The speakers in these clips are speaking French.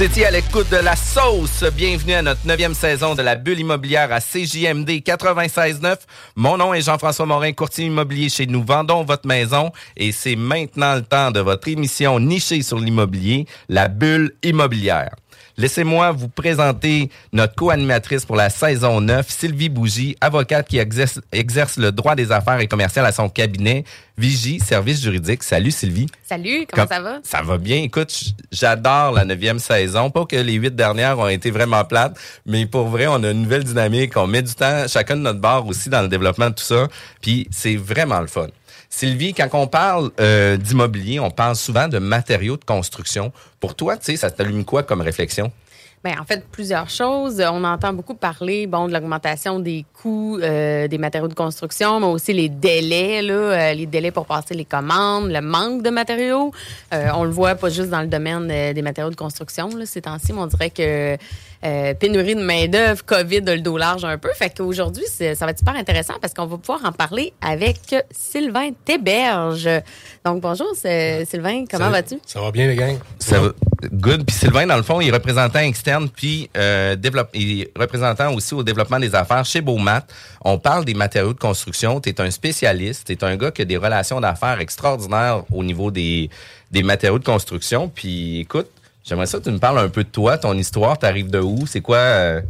Vous étiez à l'écoute de la sauce. Bienvenue à notre neuvième saison de la bulle immobilière à CJMD 96.9. Mon nom est Jean-François Morin, courtier immobilier chez Nous Vendons Votre Maison. Et c'est maintenant le temps de votre émission nichée sur l'immobilier, la bulle immobilière. Laissez-moi vous présenter notre co-animatrice pour la saison 9, Sylvie Bougie, avocate qui exerce, exerce le droit des affaires et commerciales à son cabinet Vigie Service juridique. Salut Sylvie. Salut, comment Comme- ça va? Ça va bien? Écoute, j'adore la neuvième saison. Pas que les huit dernières ont été vraiment plates, mais pour vrai, on a une nouvelle dynamique. On met du temps, chacun de notre bar aussi, dans le développement de tout ça. Puis c'est vraiment le fun. Sylvie, quand on parle euh, d'immobilier, on parle souvent de matériaux de construction. Pour toi, tu sais, ça t'allume quoi comme réflexion? Ben, en fait, plusieurs choses. On entend beaucoup parler bon, de l'augmentation des coûts euh, des matériaux de construction, mais aussi les délais, là, euh, les délais pour passer les commandes, le manque de matériaux. Euh, on le voit pas juste dans le domaine euh, des matériaux de construction là, ces temps-ci, mais on dirait que euh, pénurie de main-d'œuvre, COVID a le dos large un peu. Fait qu'aujourd'hui, c'est- ça va être super intéressant parce qu'on va pouvoir en parler avec Sylvain Théberge. Donc, bonjour, c'est- Sylvain, comment vas-tu? Ça va bien, les gangs? Ça va. Good. Puis Sylvain, dans le fond, il est représentant externe, puis euh, développe, il est représentant aussi au développement des affaires chez Beaumat. On parle des matériaux de construction. Tu es un spécialiste. Tu es un gars qui a des relations d'affaires extraordinaires au niveau des, des matériaux de construction. Puis écoute, j'aimerais ça que tu me parles un peu de toi, ton histoire. Tu arrives de où? C'est quoi? euh,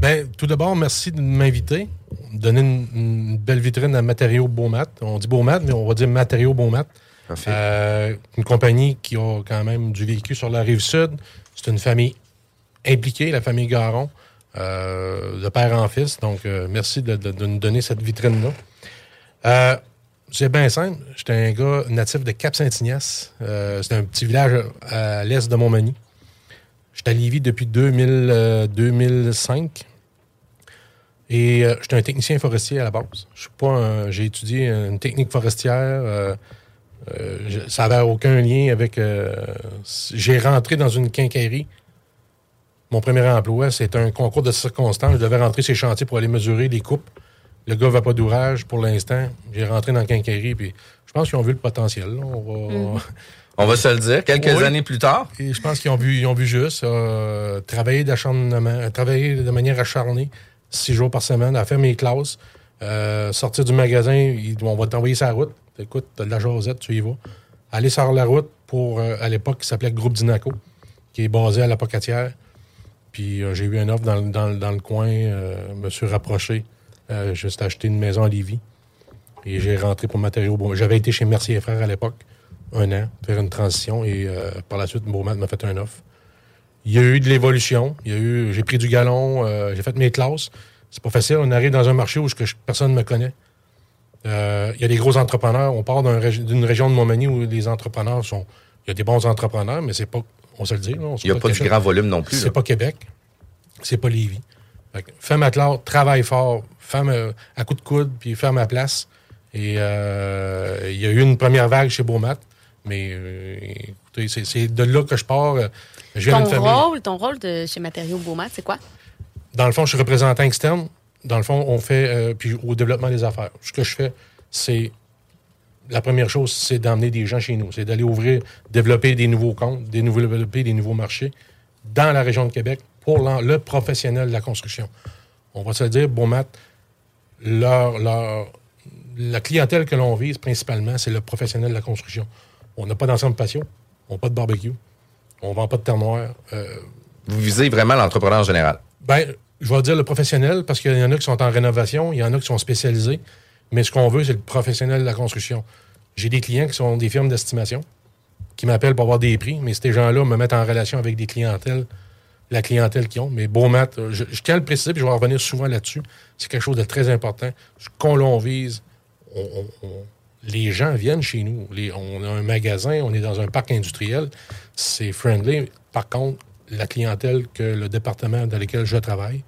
Ben, tout d'abord, merci de m'inviter. Donner une, une belle vitrine à Matériaux Beaumat. On dit Beaumat, mais on va dire Matériaux Beaumat. Euh, une compagnie qui a quand même du vécu sur la rive sud. C'est une famille impliquée, la famille Garon, euh, de père en fils. Donc, euh, merci de, de- de nous donner cette vitrine-là. Euh, c'est bien simple. J'étais un gars natif de Cap-Saint-Ignace. Euh, c'est un petit village à l'est de Montmagny. J'étais à Lévis depuis 2000, euh, 2005. Et euh, j'étais un technicien forestier à la base. Je suis pas J'ai étudié une technique forestière. euh, euh, ça n'avait aucun lien avec. euh, j'ai rentré dans une quincaillerie. Mon premier emploi, c'était un concours de circonstances. Je devais rentrer les chantiers pour aller mesurer les coupes. Le gars va pas d'ouvrage pour l'instant. J'ai rentré dans la quincaillerie. Puis je pense qu'ils ont vu le potentiel. là. On va- on va se le dire, quelques Oui. années plus tard. et je pense qu'ils ont vu, ils ont vu juste euh, travailler d'acharnement, euh, travailler de manière acharnée, six jours par semaine, à faire mes classes, euh, sortir du magasin, ils- on va t'envoyer la route. Écoute, t'as de la jasette, tu y vas. Aller sur la route pour, euh, à l'époque, qui s'appelait Groupe Dinaco, qui est basé à la Pocatière. Puis j'ai eu une offre dans, le- dans le- dans le coin, me suis rapproché, euh, juste acheté une maison à Lévis. Et j'ai rentré pour matériaux. Bon, j'avais été chez Mercier Frères à l'époque, un an, faire une transition. Et euh, par la suite, Beaumat m'a fait un offre. Il y a eu de l'évolution. Il y a eu, j'ai pris du galon, euh, j'ai fait mes classes. C'est pas facile. On arrive dans un marché où je- personne ne me connaît. Euh, il y a des gros entrepreneurs. On part d'une région de Montmagny où les entrepreneurs sont. Il y a des bons entrepreneurs, mais c'est pas. On se le dit. là, Il n'y a pas du grand volume non plus. C'est pas Québec. C'est pas Lévis. Fait Fais ma classe, travaille fort, fais ma- à coup de coude, puis faire ma place. Et euh, il y a eu une première vague chez Beaumat. Mais euh, écoutez, c'est- de là que je pars. euh, Je Ton rôle, ton rôle de chez Matériaux Beaumat, c'est quoi? Dans le fond, je suis représentant externe. Dans le fond, on fait, euh, puis au développement des affaires. Ce que je fais, c'est, la première chose, c'est d'emmener des gens chez nous. C'est d'aller ouvrir, développer des nouveaux comptes, des nouveaux, développer des nouveaux marchés dans la région de Québec pour le professionnel de la construction. On va se dire, Beaumat, leur, leur, la clientèle que l'on vise principalement, c'est le professionnel de la construction. On n'a pas d'ensemble patio, on n'a pas de barbecue, on ne vend pas de terre noire. Euh, Vous visez vraiment l'entrepreneur en général. ben, je vais dire le professionnel parce qu'il y en a qui sont en rénovation, il y en a qui sont spécialisés, mais ce qu'on veut, c'est le professionnel de la construction. J'ai des clients qui sont des firmes d'estimation qui m'appellent pour avoir des prix, mais ces gens-là me mettent en relation avec des clientèles la clientèle qu'ils ont. Mais Beaumat, euh, je, je tiens à le préciser, puis je vais en revenir souvent là-dessus. C'est quelque chose de très important. Qu'on l'on vise, on- les gens viennent chez nous. On a un magasin, on est dans un parc industriel. C'est friendly. Par contre, la clientèle que le département dans lequel je travaille,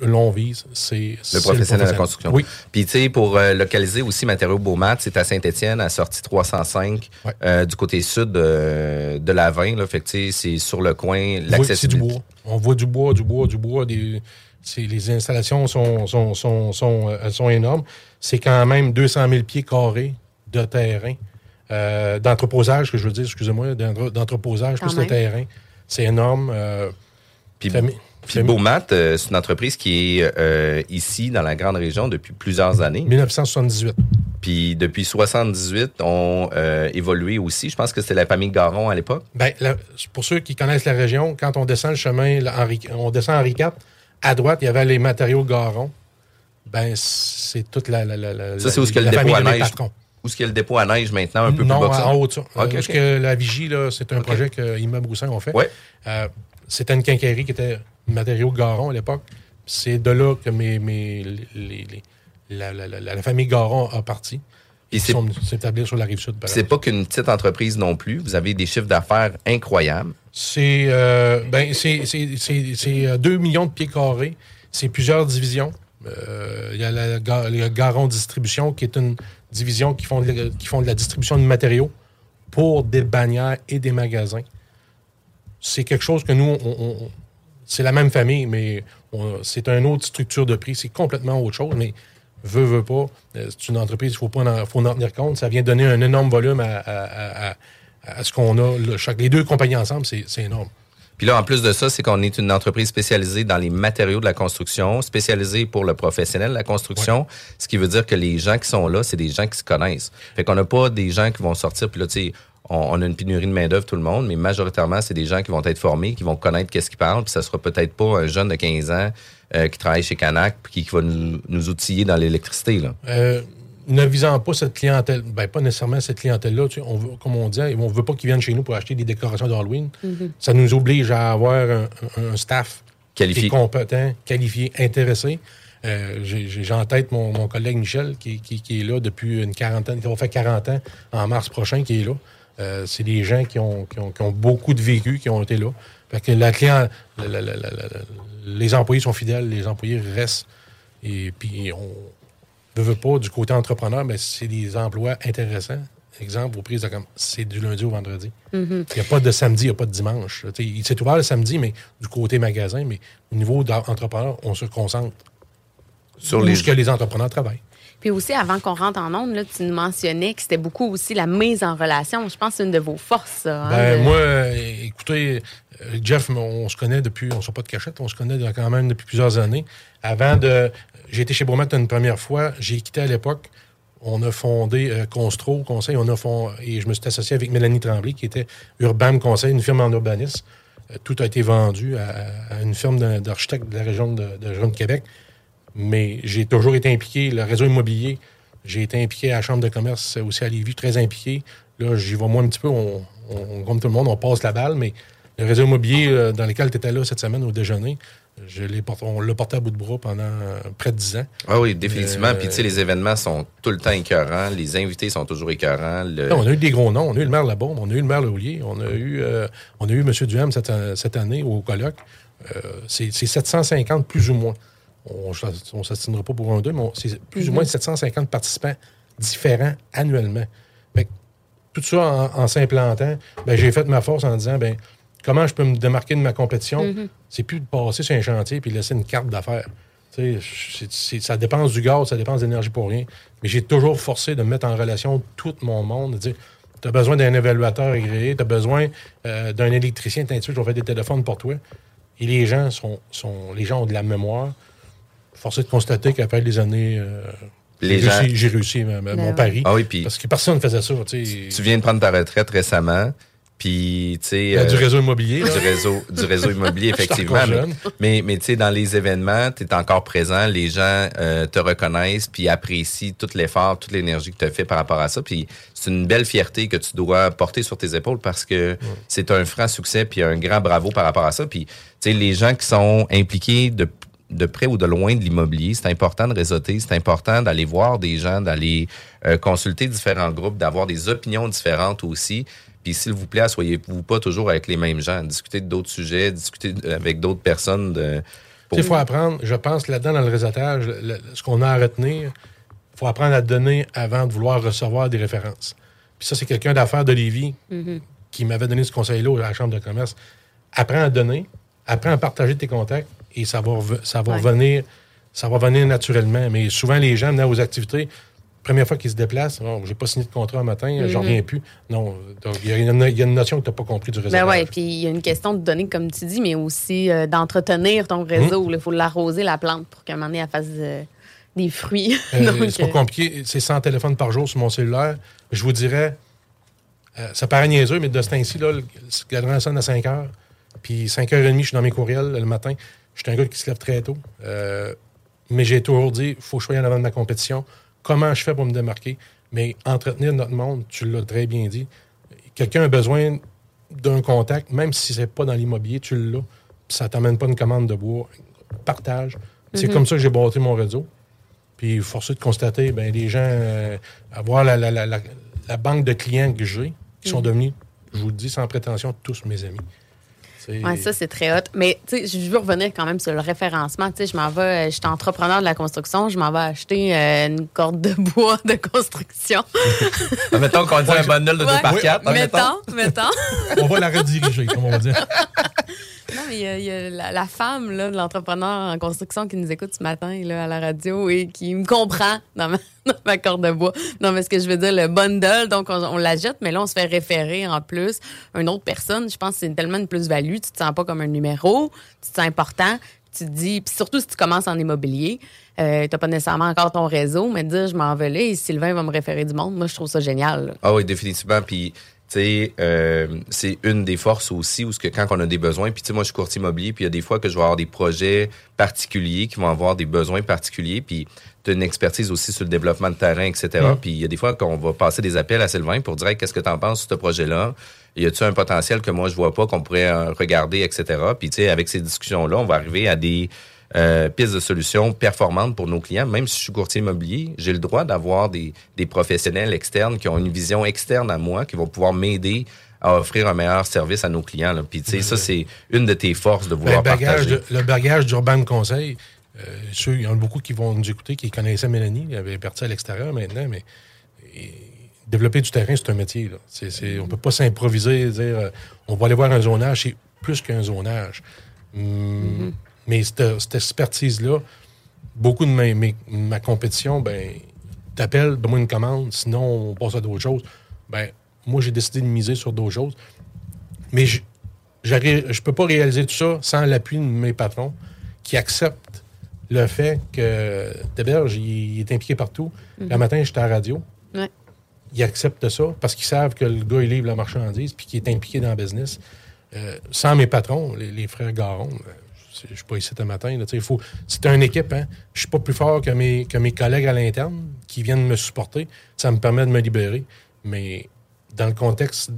l'on vise, c'est Le professionnel de la construction. Oui. Puis, tu sais, pour euh, localiser aussi Matériaux Beaumat, c'est à Saint-Étienne, à sortie 305, Ouais. euh, du côté sud euh, de la 20. Là, fait que, tu sais, c'est sur le coin, Oui, c'est du l'accessibilité. bois. On voit du bois, du bois, du bois. Des, les installations sont, sont, sont, sont, euh, sont énormes. C'est quand même 200 000 pieds carrés de terrain, euh, d'entreposage, que je veux dire, excusez-moi, d'entre- d'entreposage, plus le terrain. C'est énorme. Euh, Puis, puis Beaumat, euh, c'est une entreprise qui est euh, ici, dans la grande région, depuis plusieurs années. 1978. Puis, depuis 78, ont euh, évolué aussi. Je pense que c'était la famille Garon à l'époque. La- pour ceux qui connaissent la région, quand on descend le chemin, là, Henri- on descend Henri IV, à droite, il y avait les matériaux Garon. Ben, c'est toute la, la, la, la- Ça, c'est où que le dépôt à neige? Où est-ce qu'il y a le dépôt à neige maintenant, un peu non, plus bas que ça? en haut ça. Ok, Euh, Parce que la vigie, c'est un projet que Immeuble Roussin ont fait. Ouais. Euh, c'était une quincaillerie qui était matériaux Garon à l'époque. C'est de là que mes, mes, les, les- la, la- la- la famille Garon a parti. Ils c'est- sont s'établir sur la rive sud. C'est pas qu'une petite entreprise non plus. Vous avez des chiffres d'affaires incroyables. C'est euh, ben, c'est- c'est- c'est- c'est, euh, 2 millions de pieds carrés. C'est plusieurs divisions. Euh, Il y a la Garon Distribution, qui est une division qui font, de, qui font de la distribution de matériaux pour des bannières et des magasins. C'est quelque chose que nous, on- c'est la même famille, mais on- c'est une autre structure de prix. C'est complètement autre chose, mais veut, veut pas. euh, C'est une entreprise, il faut, pas en, faut en tenir compte. Ça vient donner un énorme volume à, à- à- ce qu'on a. Chaque, les deux compagnies ensemble, c'est c'est énorme. Puis là, en plus de ça, c'est qu'on est une entreprise spécialisée dans les matériaux de la construction, spécialisée pour le professionnel de la construction, ce qui veut dire que les gens qui sont là, c'est des gens qui se connaissent. Fait qu'on n'a pas des gens qui vont sortir, puis là, tu sais, on, on a une pénurie de main-d'œuvre, tout le monde, mais majoritairement, c'est des gens qui vont être formés, qui vont connaître qu'est-ce qu'ils parlent, puis ça sera peut-être pas un jeune de 15 ans euh, qui travaille chez Canac, puis qui, qui va nous, nous outiller dans l'électricité, là. Euh, ne visant pas cette clientèle, ben pas nécessairement cette clientèle-là, tu sais, on veut, comme on dit, on veut pas qu'ils viennent chez nous pour acheter des décorations d'Halloween. Ça nous oblige à avoir un, staff qui Qualifié. est compétent, qualifié, intéressé. Euh, J'ai j'ai en tête mon, mon collègue Michel qui, qui- qui est là depuis une quarantaine, qui va faire 40 ans en mars prochain, qui est là. Euh, c'est des gens qui ont, qui, ont, qui ont beaucoup de vécu, qui ont été là. Fait que la client, la- la- la- la- la- les employés sont fidèles, les employés restent. Et puis, on ne veut pas, du côté entrepreneur, mais c'est des emplois intéressants. Exemple, aux prises de c'est du lundi au vendredi. Il n'y a pas de samedi, il n'y a pas de dimanche. Il s'est ouvert le samedi, mais du côté magasin, mais au niveau d'entrepreneur, on se concentre Sur les, que les entrepreneurs travaillent. Puis aussi, avant qu'on rentre en onde, là, tu nous mentionnais que c'était beaucoup aussi la mise en relation. Je pense que c'est une de vos forces. ça, hein, Ben, de- moi, euh, écoutez, euh, Jeff, on se connaît depuis, on ne sort pas de cachette, on se connaît quand même depuis plusieurs années. Avant de. J'ai été chez Beaumat une première fois, j'ai quitté à l'époque. On a fondé euh, Constro Conseil, on a fond, et je me suis associé avec Mélanie Tremblay, qui était Urbam Conseil, une firme en urbanisme. Euh, tout a été vendu à, à une firme d'architectes de la région de, de, région de Québec. Mais j'ai toujours été impliqué, le réseau immobilier, j'ai été impliqué à la Chambre de commerce aussi à Lévis, très impliqué. Là, j'y vais moi un petit peu, on, on- comme tout le monde, on passe la balle, mais le réseau immobilier euh, dans lequel tu étais là cette semaine au déjeuner, je porté- on l'a porté à bout de bras pendant euh, près de 10 ans. Ah oui, définitivement. Euh, Puis, tu sais, les événements sont tout le temps écœurants. Les invités sont toujours écœurants. Le- on a eu des gros noms. On a eu le maire Labaume, on a eu le maire Laulier, on a eu, euh, on a eu M. Duham cette, cette année au colloque. C'est 750 plus ou moins. On ne s'assinera pas pour un deux, mais c'est plus ou moins 750 participants différents annuellement. Fait que tout ça en, en s'implantant, ben, j'ai fait ma force en disant ben, comment je peux me démarquer de ma compétition? C'est plus de passer sur un chantier et laisser une carte d'affaires. Ça dépense du gaz, ça dépense d'énergie pour rien. Mais j'ai toujours forcé de me mettre en relation tout mon monde, de dire tu as besoin d'un évaluateur agréé, tu as besoin euh, d'un électricien, t'as je vais faire des téléphones pour toi. Et les gens sont, sont les gens ont de la mémoire. Forcé de constater qu'après les années, euh, Les j'ai gens- réussi, j'ai réussi ma- ma- Ben mon ouais. pari. Ah oui, puis Parce que personne ne faisait ça. tu viens de prendre ta retraite récemment, Puis, tu sais... A du euh, réseau immobilier. là. du réseau, du réseau immobilier, effectivement. Mais, mais, mais tu sais, dans les événements, tu es encore présent, les gens euh, te reconnaissent, puis apprécient tout l'effort, toute l'énergie que tu as fait par rapport à ça. Puis c'est une belle fierté que tu dois porter sur tes épaules parce que c'est un franc succès, puis un grand bravo par rapport à ça. Puis, tu sais, les gens qui sont impliqués de de près ou de loin de l'immobilier, c'est important de réseauter, c'est important d'aller voir des gens, d'aller euh, consulter différents groupes, d'avoir des opinions différentes aussi. Puis s'il vous plaît, soyez-vous pas toujours avec les mêmes gens. Discutez d'autres sujets, discutez avec d'autres personnes. De, pour- Il faut apprendre, je pense, là-dedans, dans le réseautage, le- le- ce qu'on a à retenir, il faut apprendre à donner avant de vouloir recevoir des références. Puis ça, c'est quelqu'un d'affaires de Lévis qui m'avait donné ce conseil-là à la Chambre de commerce. Apprends à donner, apprends à partager tes contacts et ça va, ça va Ouais. venir, ça va venir naturellement. Mais souvent, les gens venant aux activités, première fois qu'ils se déplacent, oh, j'ai pas signé de contrat un matin, j'en reviens plus. Non, il y, a une- il y a une notion que tu n'as pas compris du réseautage. Ben ouais, puis il y a une question de donner, comme tu dis, mais aussi euh, d'entretenir ton réseau. Il faut l'arroser, la plante, pour qu'à un moment donné, elle fasse euh, des fruits. Euh, c'est pas compliqué. C'est 100 téléphones par jour sur mon cellulaire. Je vous dirais, ça paraît niaiseux, mais de ce temps-ci, là, le cadran sonne à 5 heures. Puis 5h30, je suis dans mes courriels le matin. Je suis un gars qui se lève très tôt. Euh, mais j'ai toujours dit, il faut que je sois en avant de ma compétition. Comment je fais pour me démarquer? Mais entretenir notre monde, tu l'as très bien dit. Quelqu'un a besoin d'un contact, même si c'est pas dans l'immobilier, tu l'as. Ça t'amène pas une commande de bois. Partage. C'est comme ça que j'ai bâti mon réseau. Puis forcé de constater, ben les gens, euh, avoir la, la, la, la- la banque de clients que j'ai, qui sont devenus, je vous le dis sans prétention, tous mes amis. Ouais, ça, c'est très hot. Mais, tu sais, je veux revenir quand même sur le référencement. Tu sais, je m'en vais, euh, je suis entrepreneur de la construction, je m'en vais acheter euh, une corde de bois de construction. Mettons qu'on dit un bundle de 2 Ouais. par 4. mettons, mettons. On va la rediriger, comme on va dire. Non, mais il y a, la, femme là, de l'entrepreneur en construction qui nous écoute ce matin là, à la radio et qui me comprend dans ma, corde de bois. Non, mais ce que je veux dire, le bundle, donc on, on la jette, mais là, on se fait référer en plus une autre personne. Je pense que c'est tellement une plus-value. Tu te sens pas comme un numéro, tu te sens important. Tu te dis, puis surtout si tu commences en immobilier, euh, tu n'as pas nécessairement encore ton réseau, mais de dire je m'en là et Sylvain va me référer du monde, moi je trouve ça génial. Ah oui, définitivement. Puis, euh, c'est une des forces aussi, où ce que quand on a des besoins, puis tu sais, moi, je suis courtier immobilier, puis il y a des fois que je vais avoir des projets particuliers qui vont avoir des besoins particuliers, puis tu as une expertise aussi sur le développement de terrain, etc. Puis il y a des fois qu'on va passer des appels à Sylvain pour dire Hey, qu'est-ce que tu en penses sur ce projet-là? Y a-tu un potentiel que moi, je vois pas, qu'on pourrait euh, regarder, etc. Puis, tu sais, avec ces discussions-là, on va arriver à des euh, pistes de solutions performantes pour nos clients. Même si je suis courtier immobilier, j'ai le droit d'avoir des, des professionnels externes qui ont une vision externe à moi, qui vont pouvoir m'aider à offrir un meilleur service à nos clients. là. Puis, tu sais, ça, c'est une de tes forces de vouloir le bagage, partager. de- le bagage d'Urban Conseil, euh, ceux, il y en a beaucoup qui vont nous écouter, qui connaissaient Mélanie, elle avait parti à l'extérieur maintenant, mais et, développer du terrain, c'est un métier. Là. On peut pas s'improviser, dire euh, on va aller voir un zonage, c'est plus qu'un zonage. Hum, Mais cette, cette expertise-là, beaucoup de mes- ma compétition, ben, t'appelles, donne-moi une commande, sinon on passe à d'autres choses. Ben, moi, j'ai décidé de miser sur d'autres choses. Mais je ne peux pas réaliser tout ça sans l'appui de mes patrons qui acceptent le fait que Téberge, il, il est impliqué partout. Le matin, j'étais à la radio. Ouais. Ils acceptent ça parce qu'ils savent que le gars, il livre la marchandise puis qu'il est impliqué dans le business. Euh, sans mes patrons, les, les frères Garon, euh, je ne suis pas ici ce matin. Là, faut, c'est une équipe. Hein? Je suis pas plus fort que mes, que mes collègues à l'interne qui viennent me supporter. Ça me permet de me libérer. Mais dans le contexte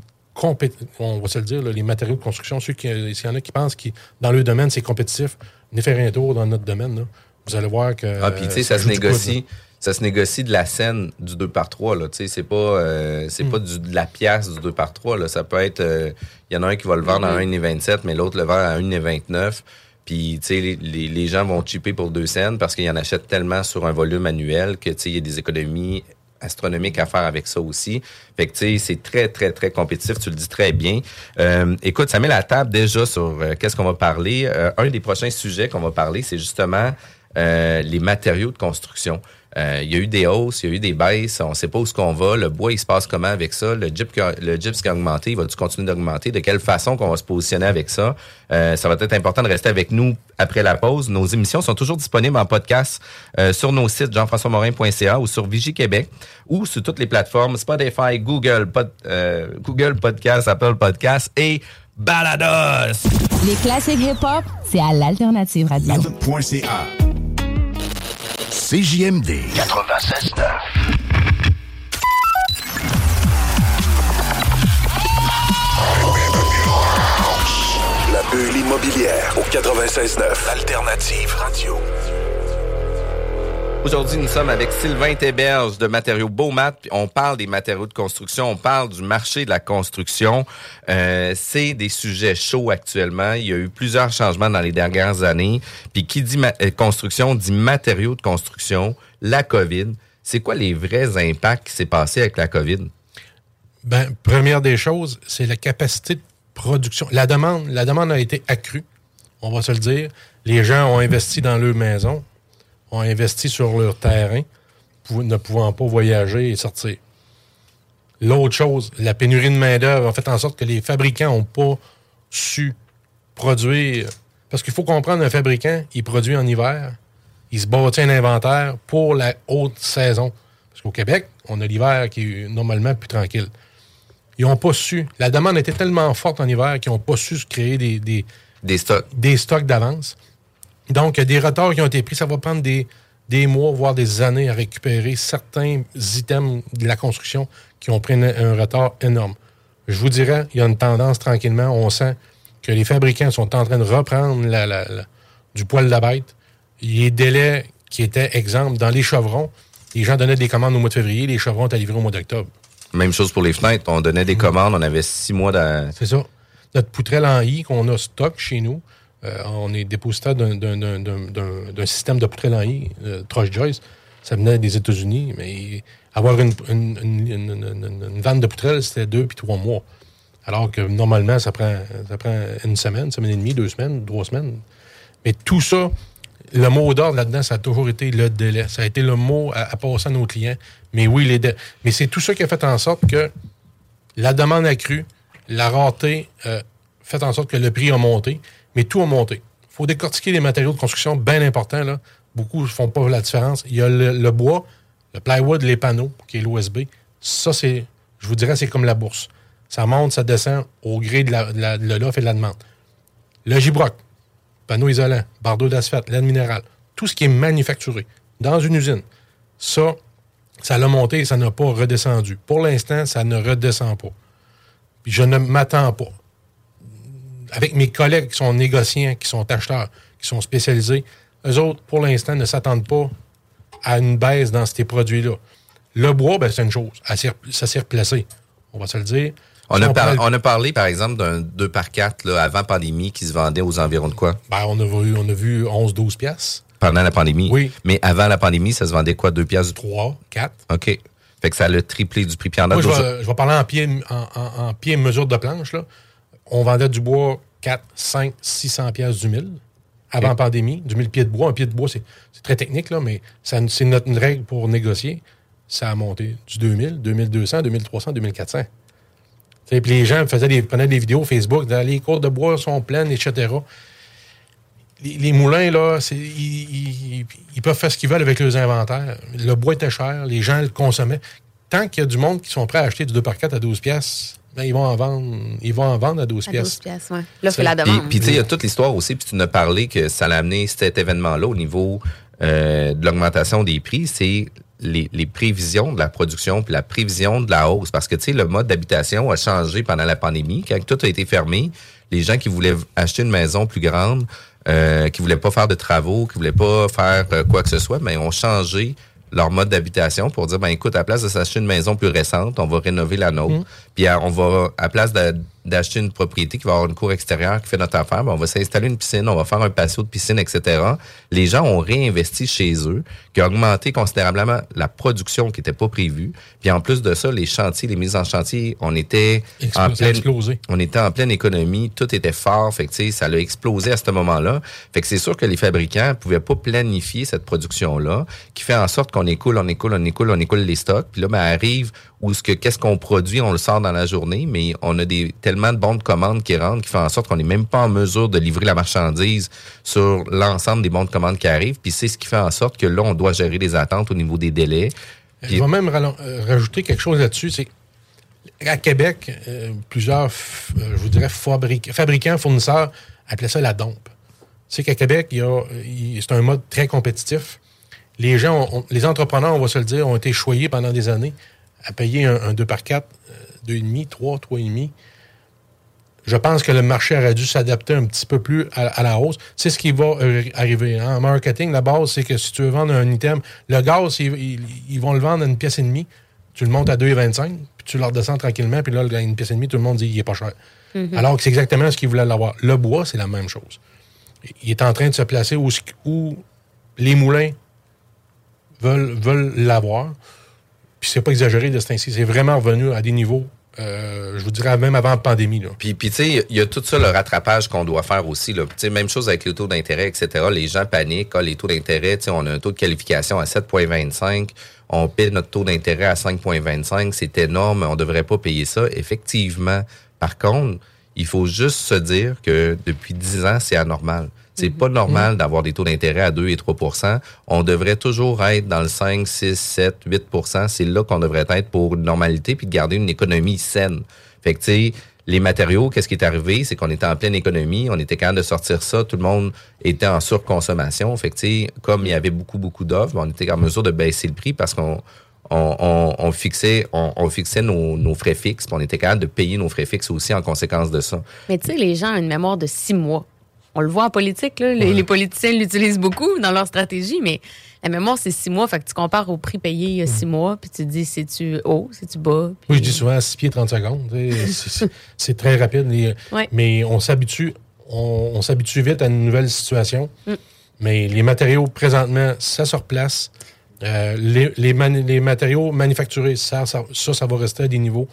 on va se le dire, là, les matériaux de construction, ceux qui, s'il y en a qui pensent que dans leur domaine, c'est compétitif, venez faire un tour dans notre domaine. Là. Vous allez voir que. Ah, puis tu sais, euh, ça se négocie. Ça se négocie de la scène du 2 par 3 là. C'est pas, euh, c'est pas du, de la pièce du 2 par 3 là. Ça peut être, euh, il y en a un qui va le vendre à 1,27, mais l'autre le vend à 1,29. Puis, tu sais, les, gens vont chipper pour deux cents parce qu'ils en achètent tellement sur un volume annuel que, tu sais, il y a des économies astronomiques à faire avec ça aussi. Fait que, tu sais, c'est très, très, très compétitif. Tu le dis très bien. Euh, écoute, ça met la table déjà sur euh, qu'est-ce qu'on va parler. Euh, un des prochains sujets qu'on va parler, c'est justement euh, les matériaux de construction. Euh, il y a eu des hausses, il y a eu des baisses, on ne sait pas où ce qu'on va. Le bois, il se passe comment avec ça? Le gyps, qui a- le gyps qui a augmenté, il va-tu continuer d'augmenter? De quelle façon qu'on va se positionner avec ça? Euh, ça va être important de rester avec nous après la pause. Nos émissions sont toujours disponibles en podcast euh, sur nos sites jean-françois-morin.ca ou sur Vigie Québec ou sur toutes les plateformes Spotify, Google, Pod- euh, Google Podcast, Apple Podcast et Balados. Les classiques hip-hop, c'est à l'Alternative Radio. CJMD 96.9. La bulle immobilière au 96.9. Alternative Radio. Aujourd'hui, nous sommes avec Sylvain Théberge de Matériaux Beaumat. On parle des matériaux de construction, on parle du marché de la construction. Euh, c'est des sujets chauds actuellement. Il y a eu plusieurs changements dans les dernières années. Puis qui dit euh, construction dit matériaux de construction, la COVID. C'est quoi les vrais impacts qui s'est passé avec la COVID? Ben, première des choses, c'est la capacité de production. La demande, la demande a été accrue, on va se le dire. Les gens ont investi dans leur maison, ont investi sur leur terrain, ne pouvant pas voyager et sortir. L'autre chose, la pénurie de main-d'œuvre a fait en sorte que les fabricants n'ont pas su produire. Parce qu'il faut comprendre, un fabricant, il produit en hiver, il se bâtit un inventaire pour la haute saison. Parce qu'au Québec, on a l'hiver qui est normalement plus tranquille. Ils n'ont pas su. La demande était tellement forte en hiver qu'ils n'ont pas su se créer des, des, Des stocks. des stocks d'avance. Donc, des retards qui ont été pris. Ça va prendre des, des mois, voire des années à récupérer certains items de la construction qui ont pris un, un retard énorme. Je vous dirais, il y a une tendance tranquillement. On sent que les fabricants sont en train de reprendre la- la- la- du poil de la bête. Les délais qui étaient exemples dans les chevrons, les gens donnaient des commandes au mois de février, les chevrons étaient livrés au mois d'octobre. Même chose pour les fenêtres. On donnait des commandes, on avait six mois de... C'est ça. Notre poutrelle en I qu'on a stock chez nous, on est dépositaire d'un- système de poutrelle en I, euh, Trush Joyce. Ça venait des États-Unis, mais avoir une, une, une, une- vanne de poutrelle, c'était deux puis trois mois. Alors que normalement, ça prend, ça prend une semaine, semaine et demie, deux semaines, trois semaines. Mais tout ça, le mot d'ordre là-dedans, ça a toujours été le délai. Ça a été le mot à, à passer à nos clients. Mais oui, les dé- Mais c'est tout ça qui a fait en sorte que la demande a cru, la rareté euh, fait en sorte que le prix a monté, mais tout a monté. Il faut décortiquer les matériaux de construction, bien important. Là. Beaucoup ne font pas la différence. Il y a le, bois, le plywood, les panneaux, qui est l'OSB. Ça, c'est, je vous dirais, c'est comme la bourse. Ça monte, ça descend au gré de la- de la- l'offre et de la demande. Le gibroc, panneau isolant, bardeau d'asphalte, laine minérale, tout ce qui est manufacturé dans une usine, ça, ça l'a monté et ça n'a pas redescendu. Pour l'instant, ça ne redescend pas. Puis je ne m'attends pas. Avec mes collègues qui sont négociants, qui sont acheteurs, qui sont spécialisés, eux autres, pour l'instant, ne s'attendent pas à une baisse dans ces produits-là. Le bois, ben, c'est une chose. Ça s'est replacé. On va se le dire. On Si a, le- on a parlé, par exemple, d'un 2 par 4 là, avant pandémie qui se vendait aux environs de quoi? ben, on, a vu, on a vu 11-12 piastres. Pendant la pandémie. Oui. Mais avant la pandémie, ça se vendait quoi? 2 piastres? 3, 4. OK. Fait que ça a triplé du prix. Puis en Moi, je vais, je vais parler en pied, en, en- en pied mesure de planche. Là. On vendait du bois 4, 5, 600 pièces du 1000 avant Ok. pandémie. Du 1000 pieds de bois. Un pied de bois, c'est très technique, là, mais c'est notre une règle pour négocier. Ça a monté du 2000, 2200, 2300, 2400. Tu sais, Puis les gens faisaient des, prenaient des vidéos Facebook, disaient, les cours de bois sont pleines, etc. Les, les moulins, là, c'est- ils, ils- ils peuvent faire ce qu'ils veulent avec leurs inventaires. Le bois était cher, les gens le consommaient. Tant qu'il y a du monde qui sont prêts à acheter du 2 par 4 à 12 pièces, ben, ils vont en vendre, ils vont en vendre à 12 À 12 pièces. ouais. Là, C'est- la demande. puis, tu sais, il y a toute l'histoire aussi, puis tu nous as parlé que ça l'a amené cet événement-là au niveau euh, de l'augmentation des prix, c'est les, les prévisions de la production puis la prévision de la hausse. Parce que, tu sais, le mode d'habitation a changé pendant la pandémie. Quand tout a été fermé, les gens qui voulaient acheter une maison plus grande, euh, qui voulaient pas faire de travaux, qui voulaient pas faire euh, quoi que ce soit, mais ont changé leur mode d'habitation pour dire ben écoute à la place de s'acheter une maison plus récente on va rénover la nôtre. Puis à- on va à la place de- d'acheter une propriété qui va avoir une cour extérieure qui fait notre affaire, ben, on va s'installer une piscine, on va faire un patio de piscine, etc. Les gens ont réinvesti chez eux, qui a augmenté considérablement la production qui n'était pas prévue. Puis en plus de ça, les chantiers, les mises en chantier, on était en pleine, explosé. on était en pleine économie, tout était fort, fait que ça a explosé à ce moment-là. Fait que c'est sûr que les fabricants pouvaient pas planifier cette production-là, qui fait en sorte qu'on écoule, on écoule, on écoule, on écoule les stocks, puis là, ben, arrive où ce que qu'est-ce qu'on produit, on le sort dans la journée, mais on a des tellement de bons de commande qui rentrent, qui font en sorte qu'on n'est même pas en mesure de livrer la marchandise sur l'ensemble des bons de commande qui arrivent, puis c'est ce qui fait en sorte que là, on doit gérer les attentes au niveau des délais. Puis- Je vais même euh, rajouter quelque chose là-dessus. C'est à Québec, euh, plusieurs, euh, je vous dirais, fabric- fabricants, fournisseurs appelaient ça la dompe. Sais qu'à Québec, il il- c'est un mode très compétitif. Les gens, les entrepreneurs, on va se le dire, ont été choyés pendant des années à payer un, un 2 par 4, euh, 2,5, 3, 3,5. Je pense que le marché aurait dû s'adapter un petit peu plus à, à la hausse. C'est ce qui va euh, arriver. hein? En marketing, la base, c'est que si tu veux vendre un item, le gaz, ils, ils- ils vont le vendre à une pièce et demie. Tu le montes à 2,25, puis tu le redescends tranquillement, puis là, le- une pièce et demie, tout le monde dit qu'il est pas cher. Alors que c'est exactement ce qu'ils voulaient l'avoir. Le bois, c'est la même chose. Il est en train de se placer où, où les moulins veulent, veulent l'avoir. Puis c'est pas exagéré de ce temps-ci. C'est vraiment revenu à des niveaux, euh, je vous dirais, même avant la pandémie. Là. Puis, puis tu sais, il y a tout ça, le rattrapage qu'on doit faire aussi. Là. Même chose avec le taux d'intérêt, etc. Les gens paniquent. Ah, les taux d'intérêt, on a un taux de qualification à 7,25. On paie notre taux d'intérêt à 5,25. C'est énorme. On devrait pas payer ça. Effectivement. Par contre, il faut juste se dire que depuis 10 ans, c'est anormal. C'est pas normal d'avoir des taux d'intérêt à 2 et 3% On devrait toujours être dans le 5, 6, 7, 8% C'est là qu'on devrait être pour une normalité puis de garder une économie saine. Fait que, tu sais, les matériaux, qu'est-ce qui est arrivé? C'est qu'on était en pleine économie, on était capable de sortir ça, tout le monde était en surconsommation. Fait que, tu sais, comme il y avait beaucoup, beaucoup d'offres, on était en mesure de baisser le prix parce qu'on on, on- on fixait, on, on fixait nos, nos frais fixes, puis on était capable de payer nos frais fixes aussi en conséquence de ça. Mais tu sais, les gens ont une mémoire de six mois. On le voit en politique, là, les, les politiciens l'utilisent beaucoup dans leur stratégie, mais la mémoire, c'est six mois. Fait que tu compares au prix payé il y a six mois, puis tu te dis, c'est-tu haut, c'est-tu bas? Puis- je dis souvent 6 pieds 30 secondes. c'est- très rapide. Ouais. Mais on s'habitue on, on s'habitue vite à une nouvelle situation. Mais les matériaux, présentement, ça se replace. Euh, les, les, mani- les matériaux manufacturés, ça, ça, ça, ça va rester à des niveaux,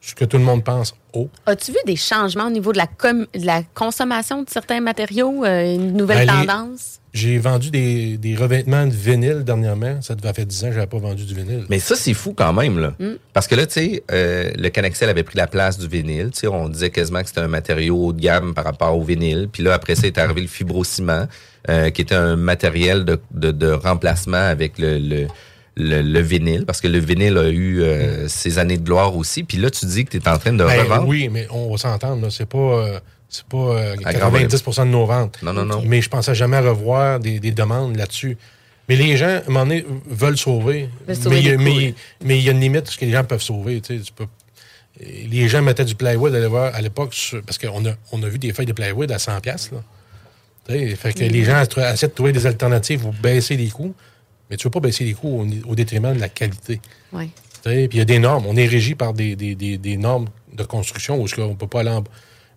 ce que tout le monde pense, haut. As-tu vu des changements au niveau de la, com- de la consommation de certains matériaux, euh, une nouvelle Ben, les- tendance? J'ai vendu des, des revêtements de vinyle dernièrement. Ça devait faire 10 ans que je n'avais pas vendu du vinyle. Mais ça, c'est fou quand même, là. Parce que là, tu sais, euh, le Canexel avait pris la place du vinyle. Tu sais, on disait quasiment que c'était un matériau haut de gamme par rapport au vinyle. Puis là, après ça, est arrivé le fibrociment, euh, qui était un matériel de, de, de remplacement avec le, le, le, le vinyle. Parce que le vinyle a eu euh, ses années de gloire aussi. Puis là, tu dis que tu es en train de Ben, revendre. oui, mais on va s'entendre. C'est pas, euh, c'est pas euh, À grand 90 de nos ventes. Non, non, non. Mais je pensais jamais revoir des, des demandes là-dessus. Mais les gens, à un moment donné, veulent sauver. Mais il y a- des mais- mais il y a une limite à ce que les gens peuvent sauver. tu sais, tu peux- les gens mettaient du plywood à l'époque, sur- parce qu'on a, on a vu des feuilles de plywood à 100$. piastres, Là. Fait que les gens essa- essaient de trouver des alternatives pour baisser les coûts. Mais tu ne veux pas baisser les coûts au, détriment de la qualité. Oui. Tu sais, Puis il y a des normes. On est régi par des, des- des- des normes de construction où on ne peut pas aller en bas.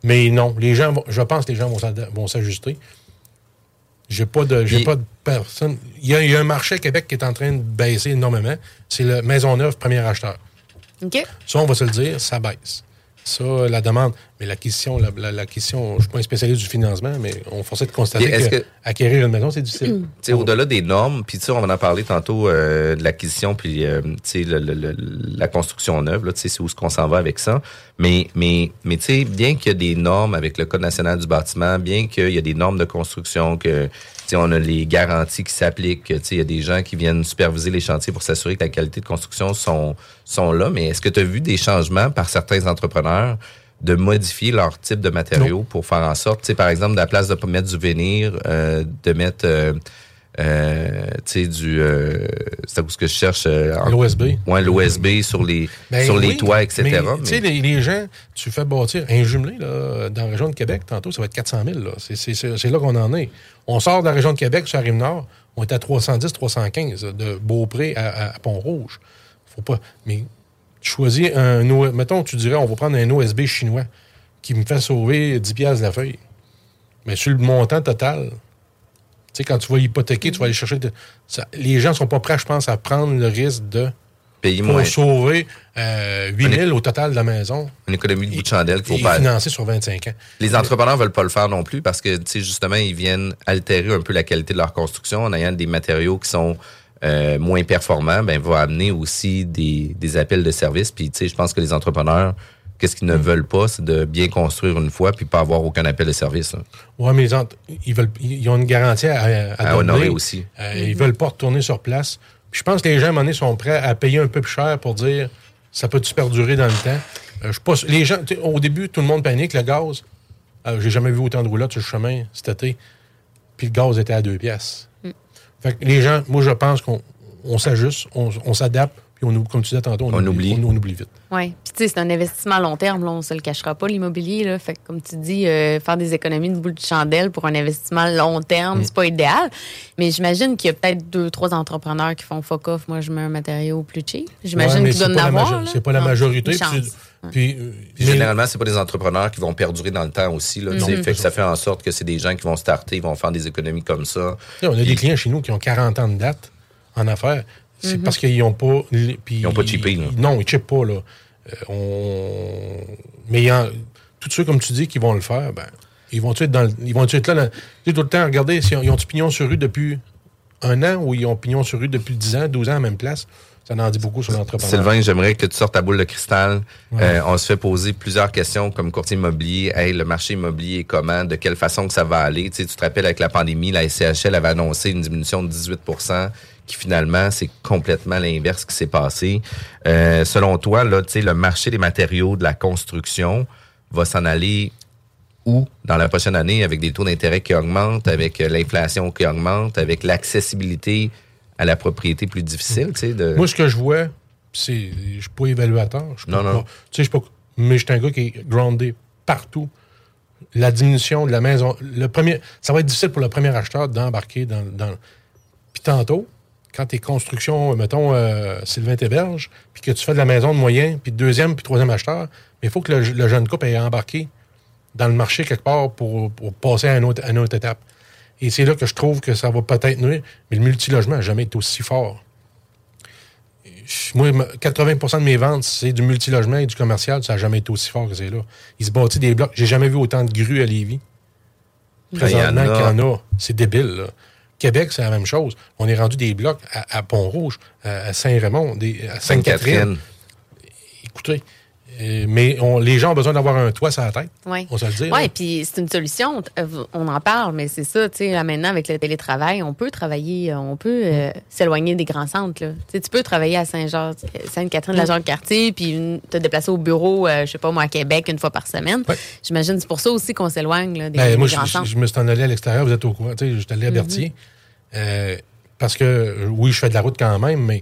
Mais non, les gens vont- je pense que les gens vont s'ajuster. J'ai pas de j'ai pas de personne. Il y, a, il y a un marché à Québec qui est en train de baisser énormément. C'est le Maisonneuve premier acheteur. OK? Ça, on va se le dire, ça baisse. Ça, la demande. Mais l'acquisition, la, la, l'acquisition, je ne suis pas un spécialiste du financement, mais on forçait de constater que, que- acquérir une maison, c'est difficile. Tu sais, au-delà des normes, puis tu sais, on va en parler tantôt euh, de l'acquisition, puis euh, tu sais, le- le- le- la construction neuve, là, tu sais, c'est où ce qu'on s'en va avec ça. Mais, mais, mais tu sais, bien qu'il y a des normes avec le Code national du bâtiment, bien qu'il y a des normes de construction, que tu sais, on a les garanties qui s'appliquent, il y a des gens qui viennent superviser les chantiers pour s'assurer que la qualité de construction sont, sont là. Mais est-ce que tu as vu des changements par certains entrepreneurs de modifier leur type de matériaux pour faire en sorte, tu sais, par exemple, de la place de pas mettre du vénir, euh, de mettre, euh, euh, tu sais, du, euh, c'est où ce que je cherche, euh, L'OSB. ouais, l'OSB sur les, Ben sur les oui, toits, etc. mais, mais- Tu sais, les, les gens, tu fais bâtir un jumelé là, dans la région de Québec, tantôt, ça va être 400 000. là. C'est- là qu'on en est. On sort de la région de Québec sur la Rive-Nord, on est à 310, 315, de Beaupré à, à- à Pont-Rouge. Faut pas. Mais tu choisis un. Mettons, tu dirais, on va prendre un OSB chinois qui me fait sauver 10 piastres de la feuille. Mais sur le montant total, sais, quand tu vas hypothéquer, tu vas aller chercher. de- ça- les gens sont pas prêts, je pense, à prendre le risque de Payer pour moins. sauver euh, 8 000 au total de la maison Une économie de bout de chandelle qu'il faut pas. financer sur 25 ans. Les entrepreneurs veulent pas le faire non plus parce que, tu sais, justement, ils viennent altérer un peu la qualité de leur construction en ayant des matériaux qui sont euh, moins performants. Ben, va amener aussi des, des appels de service. Puis, tu sais, je pense que les entrepreneurs, qu'est-ce qu'ils ne veulent pas, c'est de bien construire une fois puis pas avoir aucun appel de service. Oui, mais ils ont, ils veulent, ils ont une garantie à, à, À donner. honorer aussi. Euh, Ils veulent pas retourner sur place. Puis je pense que les gens, à un moment donné, sont prêts à payer un peu plus cher pour dire ça peut-tu perdurer dans le temps? Euh, je suis pas sûr- les gens, au début, tout le monde panique, le gaz. Euh, J'ai jamais vu autant de roulottes sur le chemin cet été. Puis le gaz était à deux pièces. Fait que les gens, moi, je pense qu'on on s'ajuste, on, on s'adapte, puis on, comme tu disais tantôt, on, On oublie. On, on oublie vite. Oui. Puis, tu sais, c'est un investissement à long terme, là, on se le cachera pas, l'immobilier. Là. Fait que, comme tu dis, euh, faire des économies de bout de chandelle pour un investissement à long terme, c'est pas idéal. Mais j'imagine qu'il y a peut-être deux, trois entrepreneurs qui font fuck off. Moi, je mets un matériau plus cheap. J'imagine Ouais, qu'ils c'est doivent pas en la avoir. majo- là. C'est pas la majorité. Puis, euh, Puis généralement, c'est pas des entrepreneurs qui vont perdurer dans le temps aussi. Là, fait que ça fait en sorte que c'est des gens qui vont starter, ils vont faire des économies comme ça. On a Puis- des clients chez nous qui ont 40 ans de date en affaires. C'est parce qu'ils n'ont pas. Ils Ils ont pas chippé, là. Non, ils chippent pas, là. Euh, on... Mais il y en- tous ceux, comme tu dis, qui vont le faire, ben, ils vont être dans le- ils vont être là. dans- Tu sais, tout le temps, regardez, si ils ont du pignon sur rue depuis un an ou ils ont pignon sur rue depuis 10 ans, 12 ans à la même place? Ça en dit beaucoup sur l'entrepreneur. Sylvain, j'aimerais que tu sortes ta boule de cristal. Euh, on se fait poser plusieurs questions comme courtier immobilier. Hey, le marché immobilier est comment? De quelle façon que ça va aller? Tu, sais, tu te rappelles avec la pandémie, la SCHL avait annoncé une diminution de 18 qui finalement, c'est complètement l'inverse qui s'est passé. Euh, selon toi, là, tu sais, le marché des matériaux de la construction va s'en aller où dans la prochaine année avec des taux d'intérêt qui augmentent, avec euh, l'inflation qui augmente, avec l'accessibilité à la propriété plus difficile, de... Moi, ce que je vois, c'est. Je suis pas évaluateur. Je suis Non, pas- non. Je suis pas. Mais je suis un gars qui est groundé partout. La diminution de la maison. Le premier, ça va être difficile pour le premier acheteur d'embarquer dans. dans puis tantôt, quand tes constructions, mettons, euh, Sylvain Théberge, puis que tu fais de la maison de moyen, puis de deuxième, puis troisième acheteur, mais il faut que le, le jeune couple ait embarqué dans le marché quelque part pour, pour passer à une, autre, à une autre étape. Et c'est là que je trouve que ça va peut-être nuire, mais le multilogement n'a jamais été aussi fort. Moi, me- 80% de mes ventes, c'est du multilogement et du commercial. Ça n'a jamais été aussi fort que c'est là. Ils se bâtissent des blocs. J'ai jamais vu autant de grues à Lévis. Présentement Ben, y qu'il y en a. C'est débile, là. Québec, c'est la même chose. On est rendu des blocs à, à Pont-Rouge, à, Saint-Raymond, à Sainte-Catherine. Sainte-Catherine. Écoutez, euh, mais on- les gens ont besoin d'avoir un toit sur la tête. Oui. On se le dit. Oui, puis c'est une solution. Euh, On en parle, mais c'est ça, tu sais, là, maintenant, avec le télétravail, on peut travailler, euh, on peut euh, s'éloigner des grands centres. Là. Tu peux travailler à Saint-Jean, Sainte-Catherine, la Jacques-Cartier, puis une- te déplacer au bureau, euh, je sais pas moi, à Québec une fois par semaine. Ouais. J'imagine que c'est pour ça aussi qu'on s'éloigne des, Ben, des moi, je, grands je- centres. je me suis en allé à l'extérieur, vous êtes au courant. Tu sais, je suis allé à Berthier. Euh, parce que, oui, je fais de la route quand même, mais